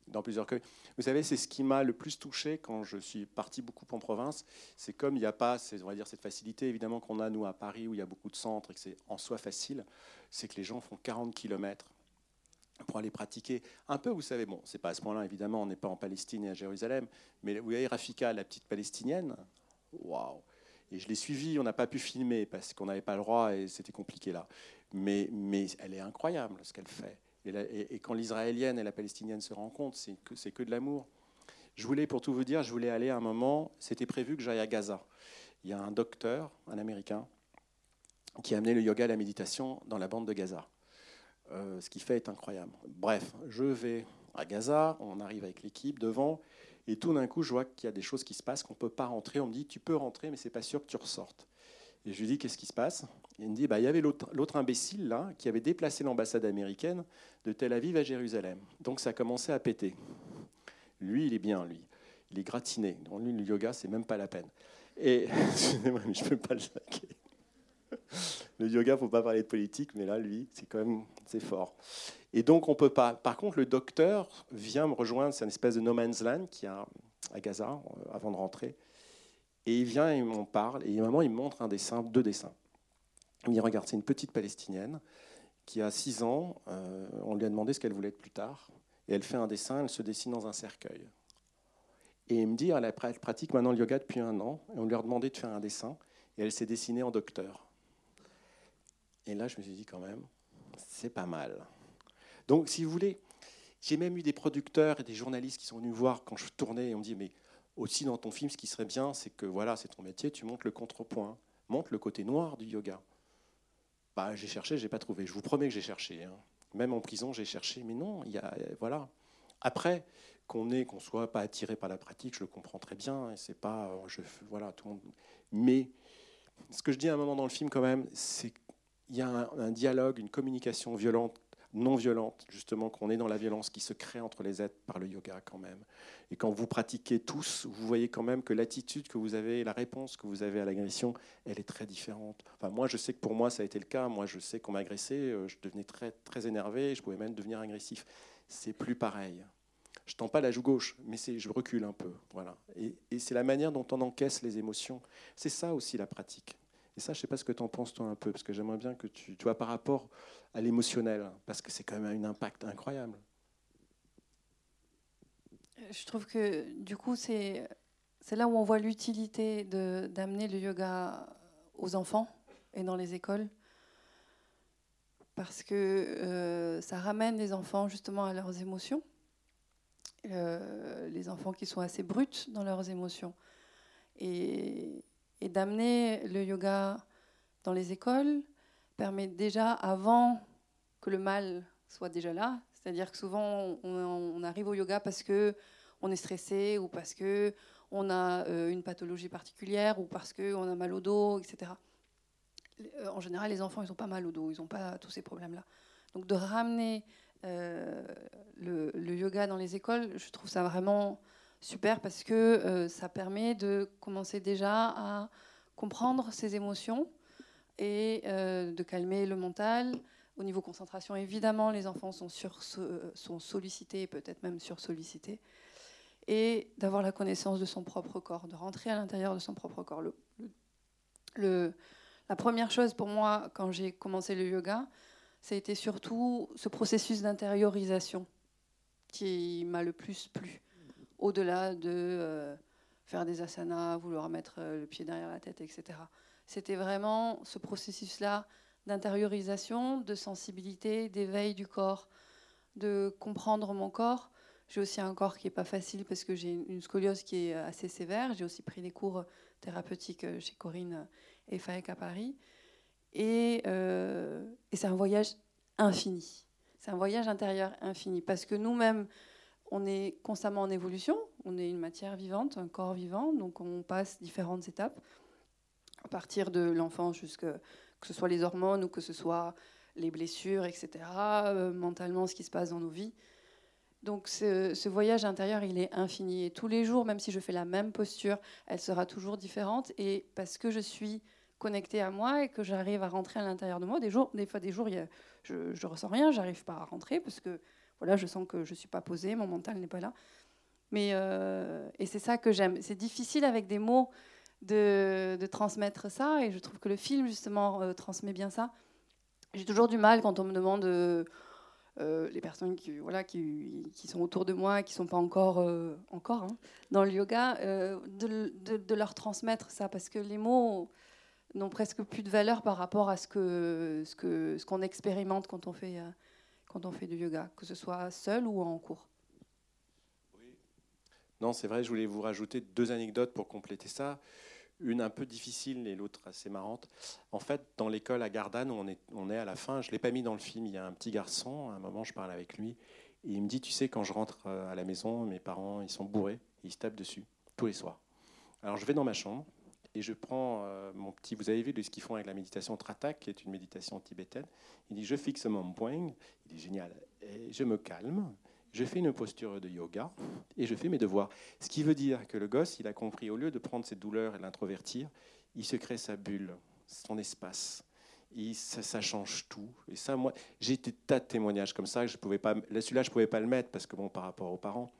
Dans plusieurs cas. Vous savez, c'est ce qui m'a le plus touché quand je suis parti beaucoup en province. C'est comme il n'y a pas, on va dire, cette facilité évidemment qu'on a nous à Paris où il y a beaucoup de centres et que c'est en soi facile. C'est que les gens font 40 km pour aller pratiquer un peu, vous savez, bon, c'est pas à ce point-là, évidemment, on n'est pas en Palestine et à Jérusalem, mais vous voyez Rafika, la petite palestinienne, waouh Et je l'ai suivie, on n'a pas pu filmer parce qu'on n'avait pas le droit et c'était compliqué là. Mais, mais elle est incroyable ce qu'elle fait. Et, quand l'israélienne et la palestinienne se rencontrent, c'est que, que de l'amour. Je voulais, pour tout vous dire, je voulais aller à un moment, c'était prévu que j'aille à Gaza. Il y a un docteur, un Américain, qui a amené le yoga et la méditation dans la bande de Gaza. Euh, ce qui fait est incroyable. Bref, je vais à Gaza, on arrive avec l'équipe devant, et tout d'un coup, je vois qu'il y a des choses qui se passent, qu'on ne peut pas rentrer. On me dit, tu peux rentrer, mais c'est pas sûr que tu ressortes. Et je lui dis, qu'est-ce qui se passe? Il me dit, bah, il y avait l'autre imbécile là, qui avait déplacé l'ambassade américaine de Tel Aviv à Jérusalem. Donc ça a commencé à péter. Lui, il est bien, lui. Il est gratiné. Donc lui, le yoga, c'est même pas la peine. Et, excusez-moi, mais je ne peux pas le saquer. Le yoga, faut pas parler de politique, mais là, lui, c'est quand même, c'est fort. Et donc, on peut pas. Par contre, le docteur vient me rejoindre, c'est une espèce de no man's land qui a à Gaza euh, avant de rentrer. Et il vient, il m'en parle, et à un moment, il me montre un dessin, deux dessins. Il me dit Regarde, c'est une petite Palestinienne qui a 6 ans. Euh, on lui a demandé ce qu'elle voulait être plus tard. Et elle fait un dessin, elle se dessine dans un cercueil. Et il me dit Elle pratique maintenant le yoga depuis un an. Et on lui a demandé de faire un dessin. Et elle s'est dessinée en docteur. Et là, je me suis dit quand même, c'est pas mal. Donc, si vous voulez, j'ai même eu des producteurs et des journalistes qui sont venus voir quand je tournais et on me dit, mais aussi dans ton film, ce qui serait bien, c'est que voilà, c'est ton métier, tu montes le contrepoint, montes le côté noir du yoga. Bah, j'ai cherché, j'ai pas trouvé. Je vous promets que j'ai cherché. Hein. Même en prison, j'ai cherché, mais non, il y a, voilà. Après, qu'on ait, qu'on soit pas attiré par la pratique, je le comprends très bien. Et c'est pas, je, voilà, tout le monde. Mais ce que je dis à un moment dans le film, quand même, c'est il y a un, dialogue, une communication violente, non violente, justement, qu'on est dans la violence qui se crée entre les êtres par le yoga quand même. Et quand vous pratiquez tous, vous voyez quand même que l'attitude que vous avez, la réponse que vous avez à l'agression, elle est très différente. Enfin, moi, je sais que pour moi, ça a été le cas. Moi, je sais qu'on m'agressait, euh, je devenais très, très énervé, je pouvais même devenir agressif. C'est plus pareil. Je tends pas la joue gauche, mais je recule un peu. Voilà. Et, et c'est la manière dont on encaisse les émotions. C'est ça aussi la pratique. Et ça, je ne sais pas ce que tu en penses toi un peu, parce que j'aimerais bien que tu, tu vois par rapport à l'émotionnel, parce que c'est quand même un impact incroyable. Je trouve que du coup, c'est là où on voit l'utilité d'amener le yoga aux enfants et dans les écoles. Parce que euh, ça ramène les enfants justement à leurs émotions. Euh, les enfants qui sont assez bruts dans leurs émotions. Et, et d'amener le yoga dans les écoles permet déjà, avant que le mal soit déjà là, c'est-à-dire que souvent on, arrive au yoga parce que on est stressé ou parce que on a euh, une pathologie particulière ou parce qu'on a mal au dos, etc. Euh, en général, les enfants, ils n'ont pas mal au dos, ils n'ont pas tous ces problèmes-là. Donc de ramener euh, le, le, yoga dans les écoles, je trouve ça vraiment super parce que euh, ça permet de commencer déjà à comprendre ses émotions et euh, de calmer le mental. Au niveau concentration, évidemment, les enfants sont, sur, sont sollicités, peut-être même sursollicités. Et d'avoir la connaissance de son propre corps, de rentrer à l'intérieur de son propre corps. La première chose pour moi, quand j'ai commencé le yoga, ça a été surtout ce processus d'intériorisation qui m'a le plus plu au-delà de euh, faire des asanas, vouloir mettre euh, le pied derrière la tête, etc. C'était vraiment ce processus-là d'intériorisation, de sensibilité, d'éveil du corps, de comprendre mon corps. J'ai aussi un corps qui n'est pas facile parce que j'ai une scoliose qui est assez sévère. J'ai aussi pris des cours thérapeutiques euh, chez Corinne et Faek à Paris. Et, et c'est un voyage infini. C'est un voyage intérieur infini parce que nous-mêmes, on est constamment en évolution, on est une matière vivante, un corps vivant, donc on passe différentes étapes, à partir de l'enfance jusqu'à que ce soit les hormones ou que ce soit les blessures, etc., euh, mentalement ce qui se passe dans nos vies. Donc ce, voyage intérieur, il est infini. Et tous les jours, même si je fais la même posture, elle sera toujours différente. Et parce que je suis connectée à moi et que j'arrive à rentrer à l'intérieur de moi, des, jours, des fois, des jours, je ne ressens rien, j'arrive pas à rentrer parce que voilà, je sens que je ne suis pas posée, mon mental n'est pas là. Mais, euh, et c'est ça que j'aime. C'est difficile avec des mots de, transmettre ça, et je trouve que le film, justement, euh, transmet bien ça. J'ai toujours du mal quand on me demande euh, les personnes qui, voilà, qui, sont autour de moi, qui ne sont pas encore, encore hein, dans le yoga, de, leur transmettre ça, parce que les mots n'ont presque plus de valeur par rapport à ce que, ce qu'on expérimente quand on, fait, quand on fait du yoga, que ce soit seul ou en cours. Oui. Non, c'est vrai, je voulais vous rajouter deux anecdotes pour compléter ça une un peu difficile et l'autre assez marrante. En fait, dans l'école à Gardanne, on est, on est à la fin, je ne l'ai pas mis dans le film, il y a un petit garçon, à un moment je parle avec lui, et il me dit, tu sais, quand je rentre euh, à la maison, mes parents, ils sont bourrés, ils se tapent dessus, tous les soirs. Alors je vais dans ma chambre, et je prends euh, mon petit, vous avez vu ce qu'ils font avec la méditation Tratak, qui est une méditation tibétaine, il dit, je fixe mon point, il est génial, et je me calme, je fais une posture de yoga et je fais mes devoirs. Ce qui veut dire que le gosse, il a compris, au lieu de prendre cette douleur et l'introvertir, il se crée sa bulle, son espace. Et ça, change tout. Et ça, moi, j'ai été tas de témoignages comme ça. Je pouvais pas, celui-là, je pouvais pas le mettre parce que bon, par rapport aux parents,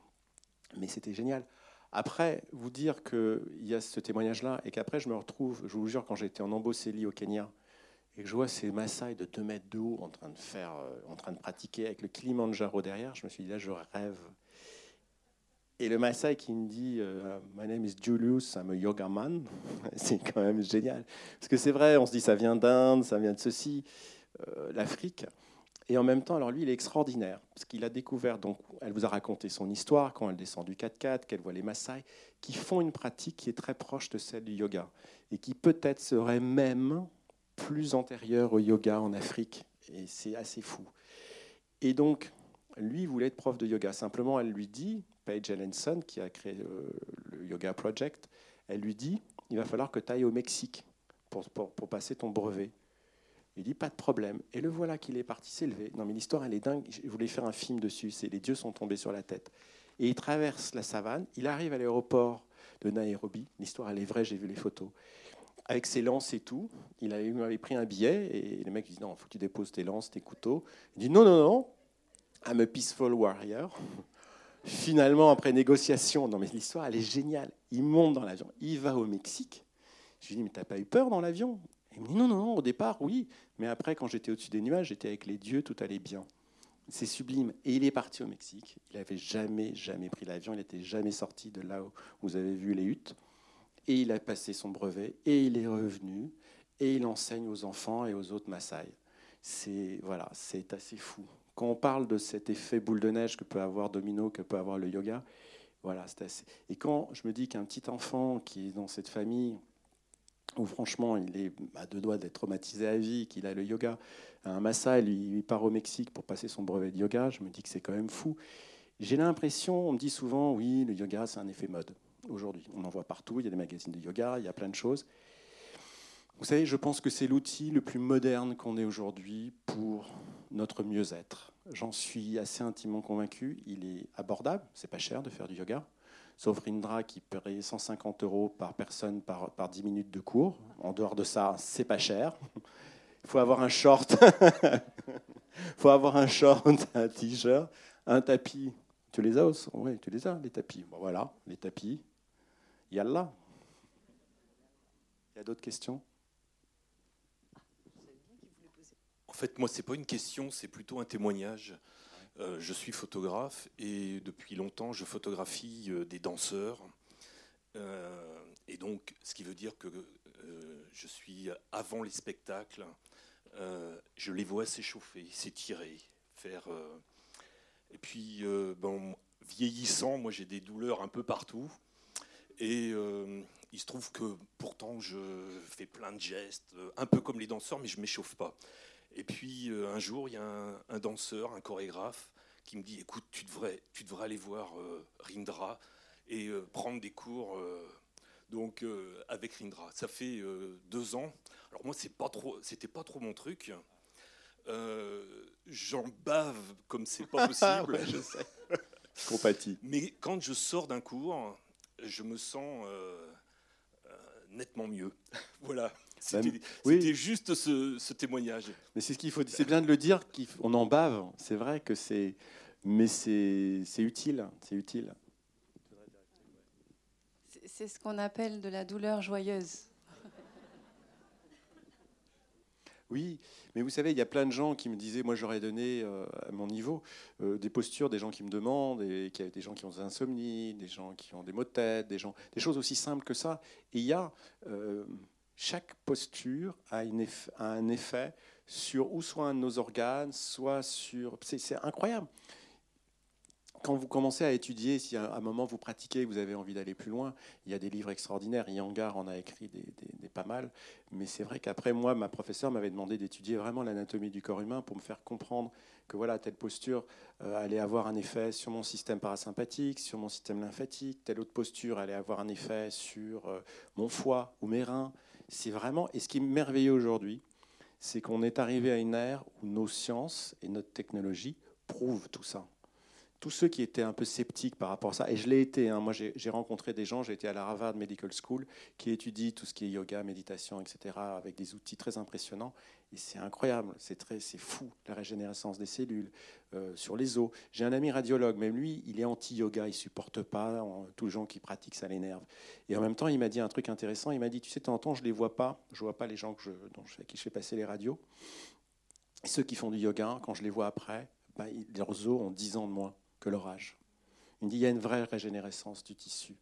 mais c'était génial. Après, vous dire qu'il y a ce témoignage-là et qu'après, je me retrouve, je vous jure, quand j'étais en Amboseli au Kenya, et que je vois ces Maasai de 2 mètres de haut en train de faire, euh, en train de pratiquer avec le Kilimanjaro derrière, je me suis dit là, je rêve. Et le Maasai qui me dit euh, My name is Julius, I'm a yoga man, c'est quand même génial. Parce que c'est vrai, on se dit ça vient d'Inde, ça vient de ceci, euh, l'Afrique. Et en même temps, alors lui, il est extraordinaire, parce qu'il a découvert, donc elle vous a raconté son histoire quand elle descend du 4x4, qu'elle voit les Maasai, qui font une pratique qui est très proche de celle du yoga, et qui peut-être serait même plus antérieure au yoga en Afrique. Et c'est assez fou. Et donc, lui voulait être prof de yoga. Simplement, elle lui dit, Paige Ellenson, qui a créé euh, le Yoga Project, elle lui dit, il va falloir que tu ailles au Mexique pour, pour, passer ton brevet. Il dit, pas de problème. Et le voilà qu'il est parti s'élever. Non, mais l'histoire, elle est dingue. Je voulais faire un film dessus. C'est Les dieux sont tombés sur la tête. Et il traverse la savane. Il arrive à l'aéroport de Nairobi. L'histoire, elle est vraie, j'ai vu les photos avec ses lances et tout. Il avait, pris un billet et le mec dit non, faut que tu déposes tes lances, tes couteaux. Il dit non, non, non, I'm a peaceful warrior. Finalement, après négociation, non mais l'histoire elle est géniale. Il monte dans l'avion, il va au Mexique. Je lui dis mais t'as pas eu peur dans l'avion? Il me dit non, non, au départ oui, mais après quand j'étais au-dessus des nuages, j'étais avec les dieux, tout allait bien. C'est sublime. Et il est parti au Mexique. Il n'avait jamais, jamais pris l'avion. Il n'était jamais sorti de là où vous avez vu les huttes et il a passé son brevet, et il est revenu, et il enseigne aux enfants et aux autres Maasai. C'est voilà, c'est assez fou. Quand on parle de cet effet boule de neige que peut avoir Domino, que peut avoir le yoga, voilà, c'est assez. Et quand je me dis qu'un petit enfant qui est dans cette famille où franchement il est à deux doigts d'être traumatisé à vie, qu'il a le yoga, un Maasai, lui, il part au Mexique pour passer son brevet de yoga, je me dis que c'est quand même fou. J'ai l'impression, on me dit souvent, oui, le yoga, c'est un effet mode aujourd'hui. On en voit partout, il y a des magazines de yoga, il y a plein de choses. Vous savez, je pense que c'est l'outil le plus moderne qu'on ait aujourd'hui pour notre mieux-être. J'en suis assez intimement convaincu. Il est abordable, c'est pas cher de faire du yoga. Sauf Rindra qui paierait 150 euros par personne par, par 10 minutes de cours. En dehors de ça, c'est pas cher. Il faut avoir un short. Faut avoir un short, un t-shirt, un tapis. Tu les as Oui, tu les as, les tapis. voilà, les tapis. Yallah. Il y a d'autres questions? En fait, moi, ce n'est pas une question, c'est plutôt un témoignage. Euh, je suis photographe et depuis longtemps, je photographie euh, des danseurs. Euh, et donc, ce qui veut dire que je suis avant les spectacles, je les vois s'échauffer, s'étirer, faire. et puis, bon, vieillissant, moi, j'ai des douleurs un peu partout. Et il se trouve que pourtant je fais plein de gestes, un peu comme les danseurs, mais je ne m'échauffe pas. Et puis euh, un jour, il y a un, danseur, un chorégraphe, qui me dit écoute, tu devrais, tu devrais aller voir Rindra et prendre des cours donc avec Rindra. Ça fait deux ans. Alors moi, c'est pas trop, c'était pas trop mon truc. J'en bave comme c'est pas possible. je sais. Compatis. Mais quand je sors d'un cours, je me sens euh, euh, nettement mieux. voilà. C'était juste ce, témoignage. Mais c'est ce qu'il faut. C'est bien de le dire qu'on en bave. C'est vrai que c'est, mais c'est utile. C'est utile. C'est ce qu'on appelle de la douleur joyeuse. Oui, mais vous savez, il y a plein de gens qui me disaient, moi j'aurais donné euh, à mon niveau euh, des postures, des gens qui me demandent, et qui, des gens qui ont des insomnies, des gens qui ont des maux de tête, des, gens, des choses aussi simples que ça. Et il y a, euh, chaque posture a, un effet sur ou soit nos organes, soit sur... C'est incroyable quand vous commencez à étudier, si à un moment vous pratiquez, vous avez envie d'aller plus loin, il y a des livres extraordinaires. Yangar en a écrit des, pas mal. Mais c'est vrai qu'après, moi, ma professeure m'avait demandé d'étudier vraiment l'anatomie du corps humain pour me faire comprendre que voilà, telle posture euh, allait avoir un effet sur mon système parasympathique, sur mon système lymphatique, telle autre posture allait avoir un effet sur euh, mon foie ou mes reins. C'est vraiment. Et ce qui est merveilleux aujourd'hui, c'est qu'on est arrivé à une ère où nos sciences et notre technologie prouvent tout ça tous ceux qui étaient un peu sceptiques par rapport à ça, et je l'ai été, hein, moi j'ai rencontré des gens, j'ai été à la Harvard Medical School, qui étudient tout ce qui est yoga, méditation, etc., avec des outils très impressionnants, et c'est incroyable, c'est fou, la régénérescence des cellules, euh, sur les os. J'ai un ami radiologue, même lui, il est anti-yoga, il supporte pas, tous les gens qui pratiquent, ça l'énerve. Et en même temps, il m'a dit un truc intéressant, il m'a dit, tu sais, de temps en je les vois pas, je vois pas les gens dont je, à qui je fais passer les radios, ceux qui font du yoga, quand je les vois après, bah, leurs os ont 10 ans de moins que l'orage. Il dit il y a une vraie régénérescence du tissu.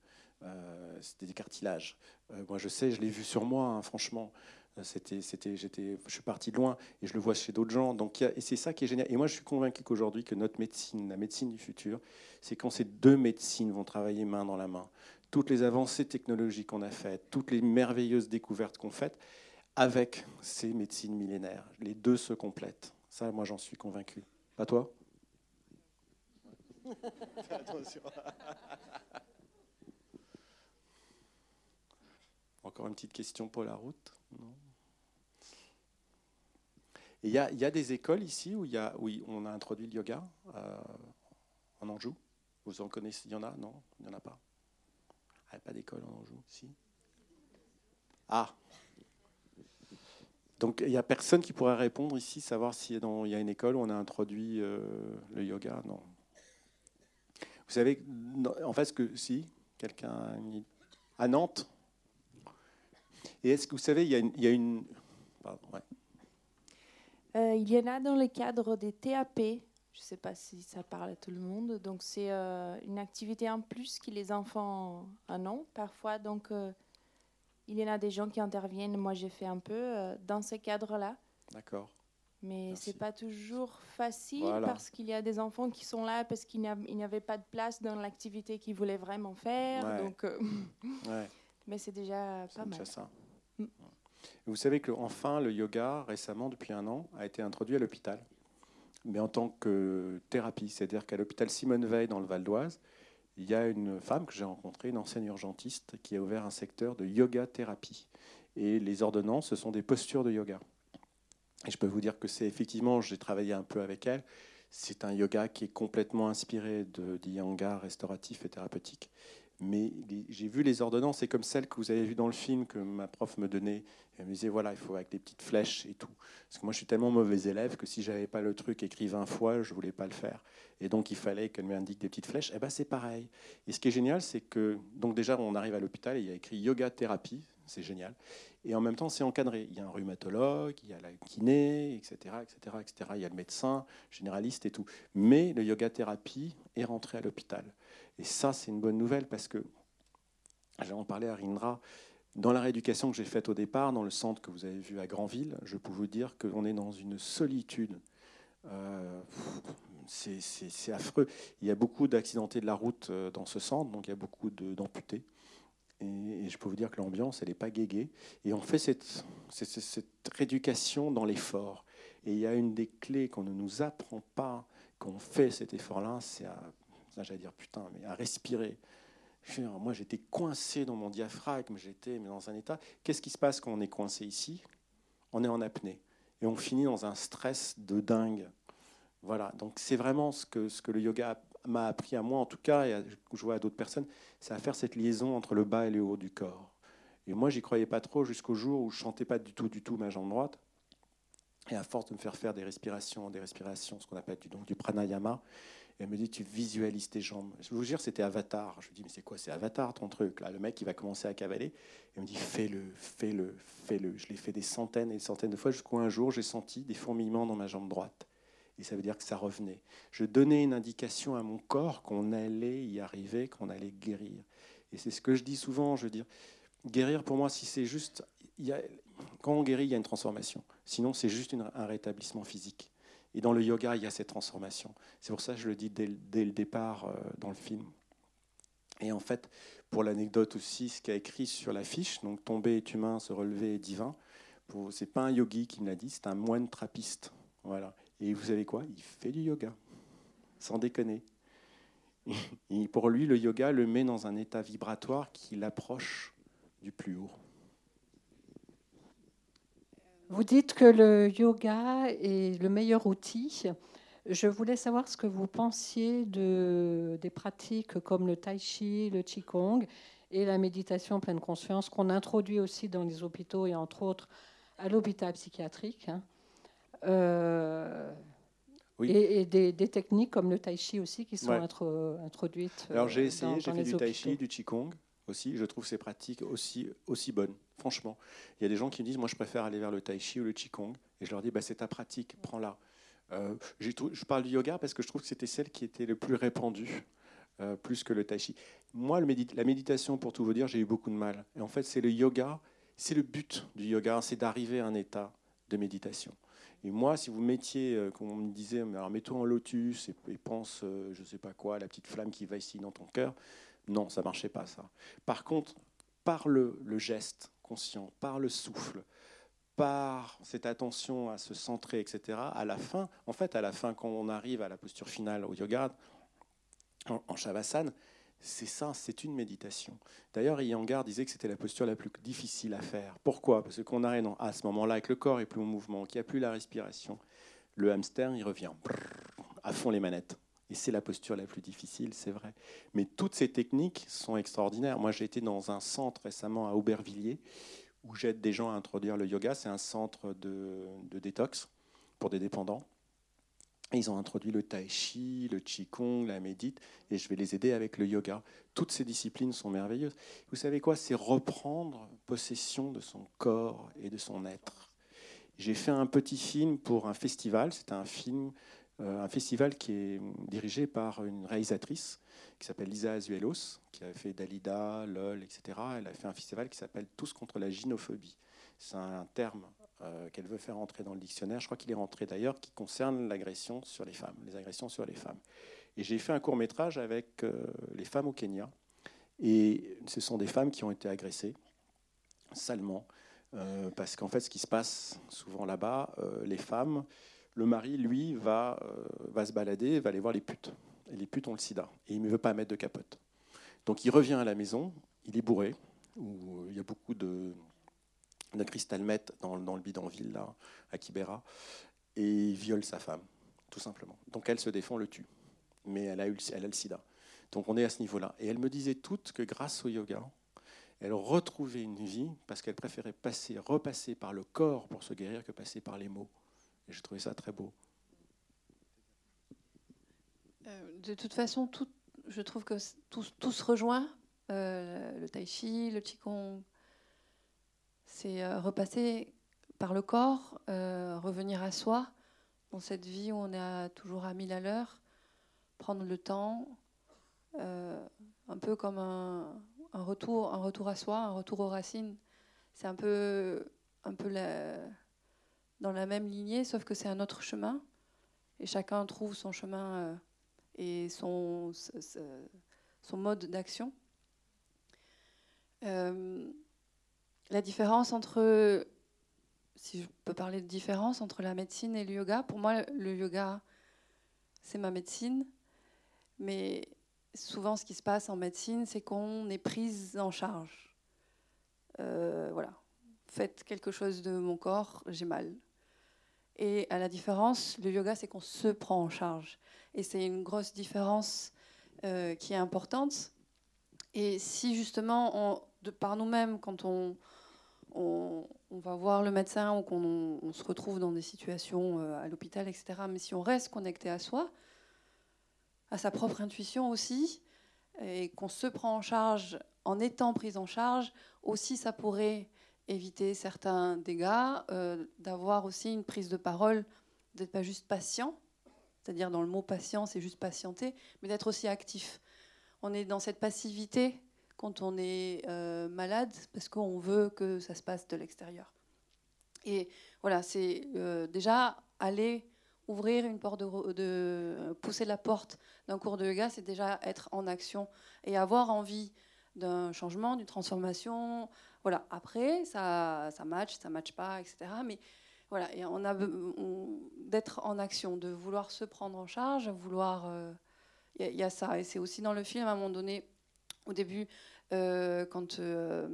Euh, c'était des cartilages. Euh, moi, je sais, je l'ai vu sur moi, hein, franchement. Euh, c'était, j'étais, je suis parti de loin et je le vois chez d'autres gens. Donc, et c'est ça qui est génial. Et moi, je suis convaincu qu'aujourd'hui, que notre médecine, la médecine du futur, c'est quand ces deux médecines vont travailler main dans la main. Toutes les avancées technologiques qu'on a faites, toutes les merveilleuses découvertes qu'on fait, avec ces médecines millénaires, les deux se complètent. Ça, moi, j'en suis convaincu. Pas toi? Encore une petite question pour la route Il y, a des écoles ici où on a introduit le yoga euh, en Anjou? Vous en connaissez Il y en a Non? Il n'y en a pas? Ah, Pas d'école en Anjou Si? Ah! Donc il n'y a personne qui pourrait répondre ici, savoir s'il y a une école où on a introduit euh, le yoga? Non, vous savez, en fait, ce que si quelqu'un à Nantes. Et est-ce que vous savez, il y a une, il y a une... Pardon, ouais. euh, il y en a dans le cadre des TAP. Je ne sais pas si ça parle à tout le monde. Donc c'est euh, une activité en plus que les enfants en ont parfois. Donc euh, il y en a des gens qui interviennent. Moi j'ai fait un peu dans ce cadre-là. D'accord. Mais c'est pas toujours facile parce qu'il y a des enfants qui sont là parce qu'il n'y avait pas de place dans l'activité qu'ils voulaient vraiment faire. Donc, euh, Mais c'est déjà pas mal. Ça. Mm. Vous savez que enfin le yoga récemment depuis un an a été introduit à l'hôpital, mais en tant que thérapie, c'est-à-dire qu'à l'hôpital Simone Veil dans le Val d'Oise, il y a une femme que j'ai rencontrée, une ancienne urgentiste, qui a ouvert un secteur de yoga thérapie. Et les ordonnances, ce sont des postures de yoga. Et je peux vous dire que c'est effectivement, j'ai travaillé un peu avec elle, c'est un yoga qui est complètement inspiré de d'Iyengar restauratif et thérapeutique. Mais j'ai vu les ordonnances, c'est comme celles que vous avez vues dans le film que ma prof me donnait. Elle me disait voilà, il faut avec des petites flèches et tout. Parce que moi, je suis tellement mauvais élève que si j'avais pas le truc écrit 20 fois, je voulais pas le faire. Et donc, il fallait qu'elle m'indique des petites flèches. Et eh ben, c'est pareil. Et ce qui est génial, c'est que donc déjà, on arrive à l'hôpital et il y a écrit yoga thérapie. C'est génial. Et en même temps, c'est encadré. Il y a un rhumatologue, il y a la kiné, etc., etc., etc. Il y a le médecin, généraliste et tout. Mais le yoga thérapie est rentré à l'hôpital. Et ça, c'est une bonne nouvelle parce que, j'en parlais à Rindra, dans la rééducation que j'ai faite au départ, dans le centre que vous avez vu à Granville, je peux vous dire qu'on est dans une solitude. Euh, c'est affreux. Il y a beaucoup d'accidentés de la route euh, dans ce centre, donc il y a beaucoup d'amputés. Et, je peux vous dire que l'ambiance, elle n'est pas guéguée. Et on fait cette, cette, rééducation dans l'effort. Et il y a une des clés qu'on ne nous apprend pas quand on fait cet effort-là, c'est à, j'allais dire putain, mais à respirer. Moi, j'étais coincé dans mon diaphragme, j'étais dans un état. Qu'est-ce qui se passe quand on est coincé ici? On est en apnée. Et on finit dans un stress de dingue. Voilà, donc c'est vraiment ce que, ce que le yoga m'a appris à moi, en tout cas, et je vois à d'autres personnes, c'est à faire cette liaison entre le bas et le haut du corps. Et moi, j'y croyais pas trop jusqu'au jour où je chantais pas du tout, du tout ma jambe droite. Et à force de me faire faire des respirations, des respirations, ce qu'on appelle du, donc, du pranayama, elle me dit, tu visualises tes jambes. Je vous jure, c'était Avatar. Je lui dis, mais c'est quoi C'est Avatar ton truc là? Le mec, il va commencer à cavaler. Il me dit, fais-le, fais-le, fais-le. Je l'ai fait des centaines et des centaines de fois jusqu'au un jour, j'ai senti des fourmillements dans ma jambe droite. Et ça veut dire que ça revenait. Je donnais une indication à mon corps qu'on allait y arriver, qu'on allait guérir. Et c'est ce que je dis souvent. Je veux dire, guérir pour moi, si c'est juste. Quand on guérit, il y a une transformation. Sinon, c'est juste un rétablissement physique. Et dans le yoga, il y a cette transformation. C'est pour ça que je le dis dès, le départ euh, dans le film. Et en fait, pour l'anecdote aussi, ce qu'a écrit sur l'affiche, donc tomber est humain, se relever est divin, c'est pas un yogi qui me l'a dit, c'est un moine trappiste. Voilà. Et vous savez quoi? Il fait du yoga, sans déconner. Et pour lui, le yoga le met dans un état vibratoire qui l'approche du plus haut. Vous dites que le yoga est le meilleur outil. Je voulais savoir ce que vous pensiez de, des pratiques comme le tai chi, le qigong et la méditation pleine conscience qu'on introduit aussi dans les hôpitaux et entre autres à l'hôpital psychiatrique. Euh, et, des, techniques comme le tai chi aussi qui sont introduites. Alors j'ai euh, essayé, j'ai fait du tai chi, du qigong aussi. Je trouve ces pratiques aussi, aussi bonnes, franchement. Il y a des gens qui me disent, moi je préfère aller vers le tai chi ou le qigong. Et je leur dis, bah, c'est ta pratique, prends-la. Euh, je parle du yoga parce que je trouve que c'était celle qui était le plus répandue, euh, plus que le tai chi. Moi, le la méditation, pour tout vous dire, j'ai eu beaucoup de mal. Et en fait, c'est le yoga, c'est le but du yoga, c'est d'arriver à un état de méditation. Et moi, si vous mettiez, euh, comme on me disait, alors mets-toi en lotus et, pense, je ne sais pas quoi, la petite flamme qui va ici dans ton cœur, non, ça marchait pas ça. Par contre, par le, geste conscient, par le souffle, par cette attention à se centrer, etc., à la fin, en fait, à la fin, quand on arrive à la posture finale au yoga, en, Shavasana, c'est ça, c'est une méditation. D'ailleurs, Iyengar disait que c'était la posture la plus difficile à faire. Pourquoi? Parce qu'on arrive à ce moment-là, avec le corps et plus en mouvement, qu'il n'y a plus la respiration, le hamster, il revient à fond les manettes. Et c'est la posture la plus difficile, c'est vrai. Mais toutes ces techniques sont extraordinaires. Moi, j'ai été dans un centre récemment à Aubervilliers où j'aide des gens à introduire le yoga. C'est un centre de, détox pour des dépendants. Ils ont introduit le tai chi, le qigong, la médite, et je vais les aider avec le yoga. Toutes ces disciplines sont merveilleuses. Vous savez quoi? C'est reprendre possession de son corps et de son être. J'ai fait un petit film pour un festival. C'était un film euh, un festival qui est dirigé par une réalisatrice qui s'appelle Lisa Azuelos, qui a fait Dalida, LOL, etc. Elle a fait un festival qui s'appelle Tous contre la gynophobie. C'est un terme euh, qu'elle veut faire entrer dans le dictionnaire. Je crois qu'il est rentré d'ailleurs, qui concerne l'agression sur les femmes, les agressions sur les femmes. Et j'ai fait un court métrage avec euh, les femmes au Kenya. Et ce sont des femmes qui ont été agressées salement. parce qu'en fait, ce qui se passe souvent là-bas, les femmes le mari, lui, va, euh, va se balader, va aller voir les putes. Et les putes ont le sida. Et il ne veut pas mettre de capote. Donc il revient à la maison, il est bourré, où il y a beaucoup de, de cristal dans, dans, le bidonville, là, à Kibera, et viole sa femme, tout simplement. Donc elle se défend, le tue. Mais elle a, eu, elle le sida. Donc on est à ce niveau-là. Et elle me disait toutes que grâce au yoga, elle retrouvait une vie parce qu'elle préférait passer, repasser par le corps pour se guérir que passer par les mots. Et j'ai trouvé ça très beau. Euh, de toute façon, je trouve que tout, se rejoint. Euh, le tai chi, le qigong, c'est euh, repasser par le corps, revenir à soi dans cette vie où on est toujours à mille à l'heure, prendre le temps, un peu comme un, retour, un retour à soi, un retour aux racines. C'est un peu, un peu dans la même lignée, sauf que c'est un autre chemin. Et chacun trouve son chemin euh, et son, son mode d'action. Euh, la différence entre, si je peux parler de différence entre la médecine et le yoga, pour moi, le yoga, c'est ma médecine. Mais souvent, ce qui se passe en médecine, c'est qu'on est prise en charge. Euh, voilà, faites quelque chose de mon corps, j'ai mal. Et à la différence, le yoga, c'est qu'on se prend en charge. Et c'est une grosse différence euh, qui est importante. Et si justement, de par nous-mêmes, quand on, on, va voir le médecin ou qu'on se retrouve dans des situations euh, à l'hôpital, etc. Mais si on reste connecté à soi, à sa propre intuition aussi, et qu'on se prend en charge en étant pris en charge, aussi ça pourrait éviter certains dégâts, euh, d'avoir aussi une prise de parole, d'être pas juste patient, c'est-à-dire dans le mot patient, c'est juste patienter, mais d'être aussi actif. On est dans cette passivité quand on est euh, malade parce qu'on veut que ça se passe de l'extérieur. Et voilà, c'est euh, déjà aller ouvrir une porte de, pousser la porte d'un cours de yoga, c'est déjà être en action et avoir envie d'un changement, d'une transformation. Voilà. Après, ça, ça match, ça match pas, etc. Mais voilà, et on a d'être en action, de vouloir se prendre en charge, vouloir. Il euh, y, a ça, et c'est aussi dans le film à un moment donné, au début, euh, quand euh,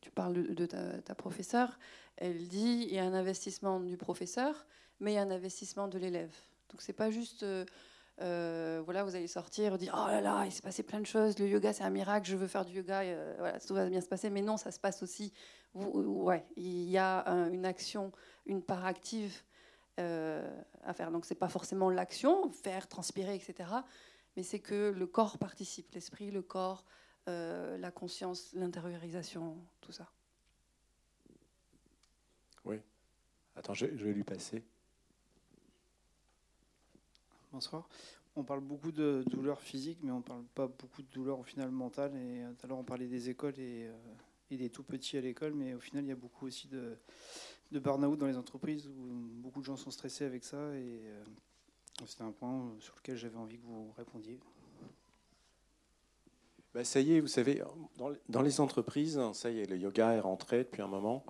tu parles de, ta, ta, professeure, elle dit il y a un investissement du professeur, mais il y a un investissement de l'élève. Donc c'est pas juste, euh, euh, voilà, vous allez sortir, dire oh là là, il s'est passé plein de choses, le yoga c'est un miracle, je veux faire du yoga, euh, voilà, tout va bien se passer. Mais non, ça se passe aussi. ouais, il y a une action, une part active à faire. Donc c'est pas forcément l'action, faire, transpirer, etc. Mais c'est que le corps participe, l'esprit, le corps, la conscience, l'intériorisation, tout ça. Oui. Attends, je vais lui passer. Bonsoir. On parle beaucoup de douleurs physiques, mais on ne parle pas beaucoup de douleurs au final mentales. Et euh, tout à l'heure, on parlait des écoles et, euh, et, des tout petits à l'école, mais au final, il y a beaucoup aussi de, de burn-out dans les entreprises où beaucoup de gens sont stressés avec ça. Et euh, c'était un point sur lequel j'avais envie que vous répondiez. Ben, ça y est, vous savez, dans, les entreprises, ça y est, le yoga est rentré depuis un moment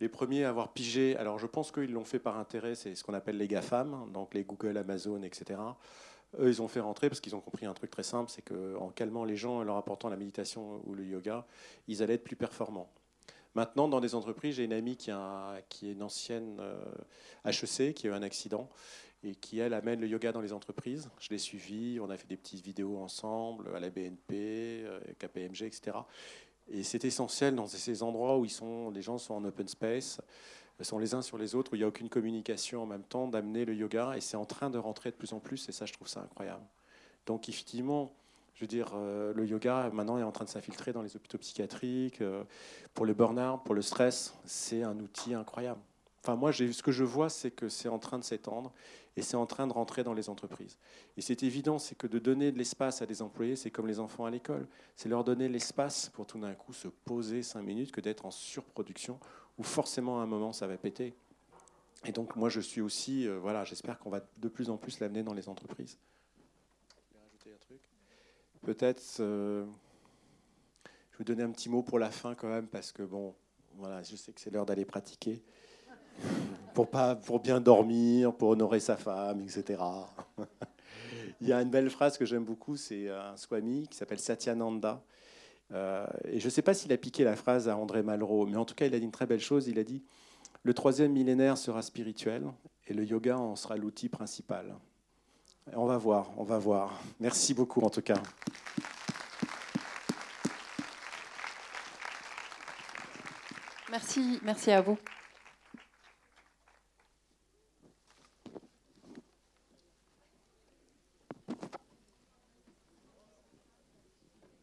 les premiers à avoir pigé, alors je pense qu'ils l'ont fait par intérêt, c'est ce qu'on appelle les GAFAM, donc les Google, Amazon, etc. Eux, ils ont fait rentrer parce qu'ils ont compris un truc très simple, c'est qu'en calmant les gens et leur apportant la méditation ou le yoga, ils allaient être plus performants. Maintenant, dans des entreprises, j'ai une amie qui, qui, est une ancienne HEC, euh, qui a eu un accident et qui, elle, amène le yoga dans les entreprises. Je l'ai suivi, on a fait des petites vidéos ensemble à la BNP, euh, KPMG, etc. Et c'est essentiel dans ces endroits où les gens sont en open space, sont les uns sur les autres, où il n'y a aucune communication en même temps, d'amener le yoga. Et c'est en train de rentrer de plus en plus, et ça, je trouve ça incroyable. Donc, effectivement, je veux dire, euh, le yoga, maintenant, est en train de s'infiltrer dans les hôpitaux psychiatriques. Euh, pour le burn-out, pour le stress, c'est un outil incroyable. Enfin, moi, ce que je vois, c'est que c'est en train de s'étendre et c'est en train de rentrer dans les entreprises. Et c'est évident, c'est que de donner de l'espace à des employés, c'est comme les enfants à l'école. C'est leur donner l'espace pour tout d'un coup se poser cinq minutes que d'être en surproduction où forcément à un moment ça va péter. Et donc moi je suis aussi, euh, voilà, j'espère qu'on va de plus en plus l'amener dans les entreprises. Peut-être, euh, je vais donner un petit mot pour la fin quand même parce que bon, voilà, je sais que c'est l'heure d'aller pratiquer pour, pas, pour bien dormir, pour honorer sa femme, etc. Il y a une belle phrase que j'aime beaucoup, c'est un Swami qui s'appelle Satyananda. Euh, et je ne sais pas s'il a piqué la phrase à André Malraux, mais en tout cas, il a dit une très belle chose. Il a dit Le troisième millénaire sera spirituel et le yoga en sera l'outil principal. on va voir, on va voir. Merci beaucoup en tout cas. Merci, merci à vous.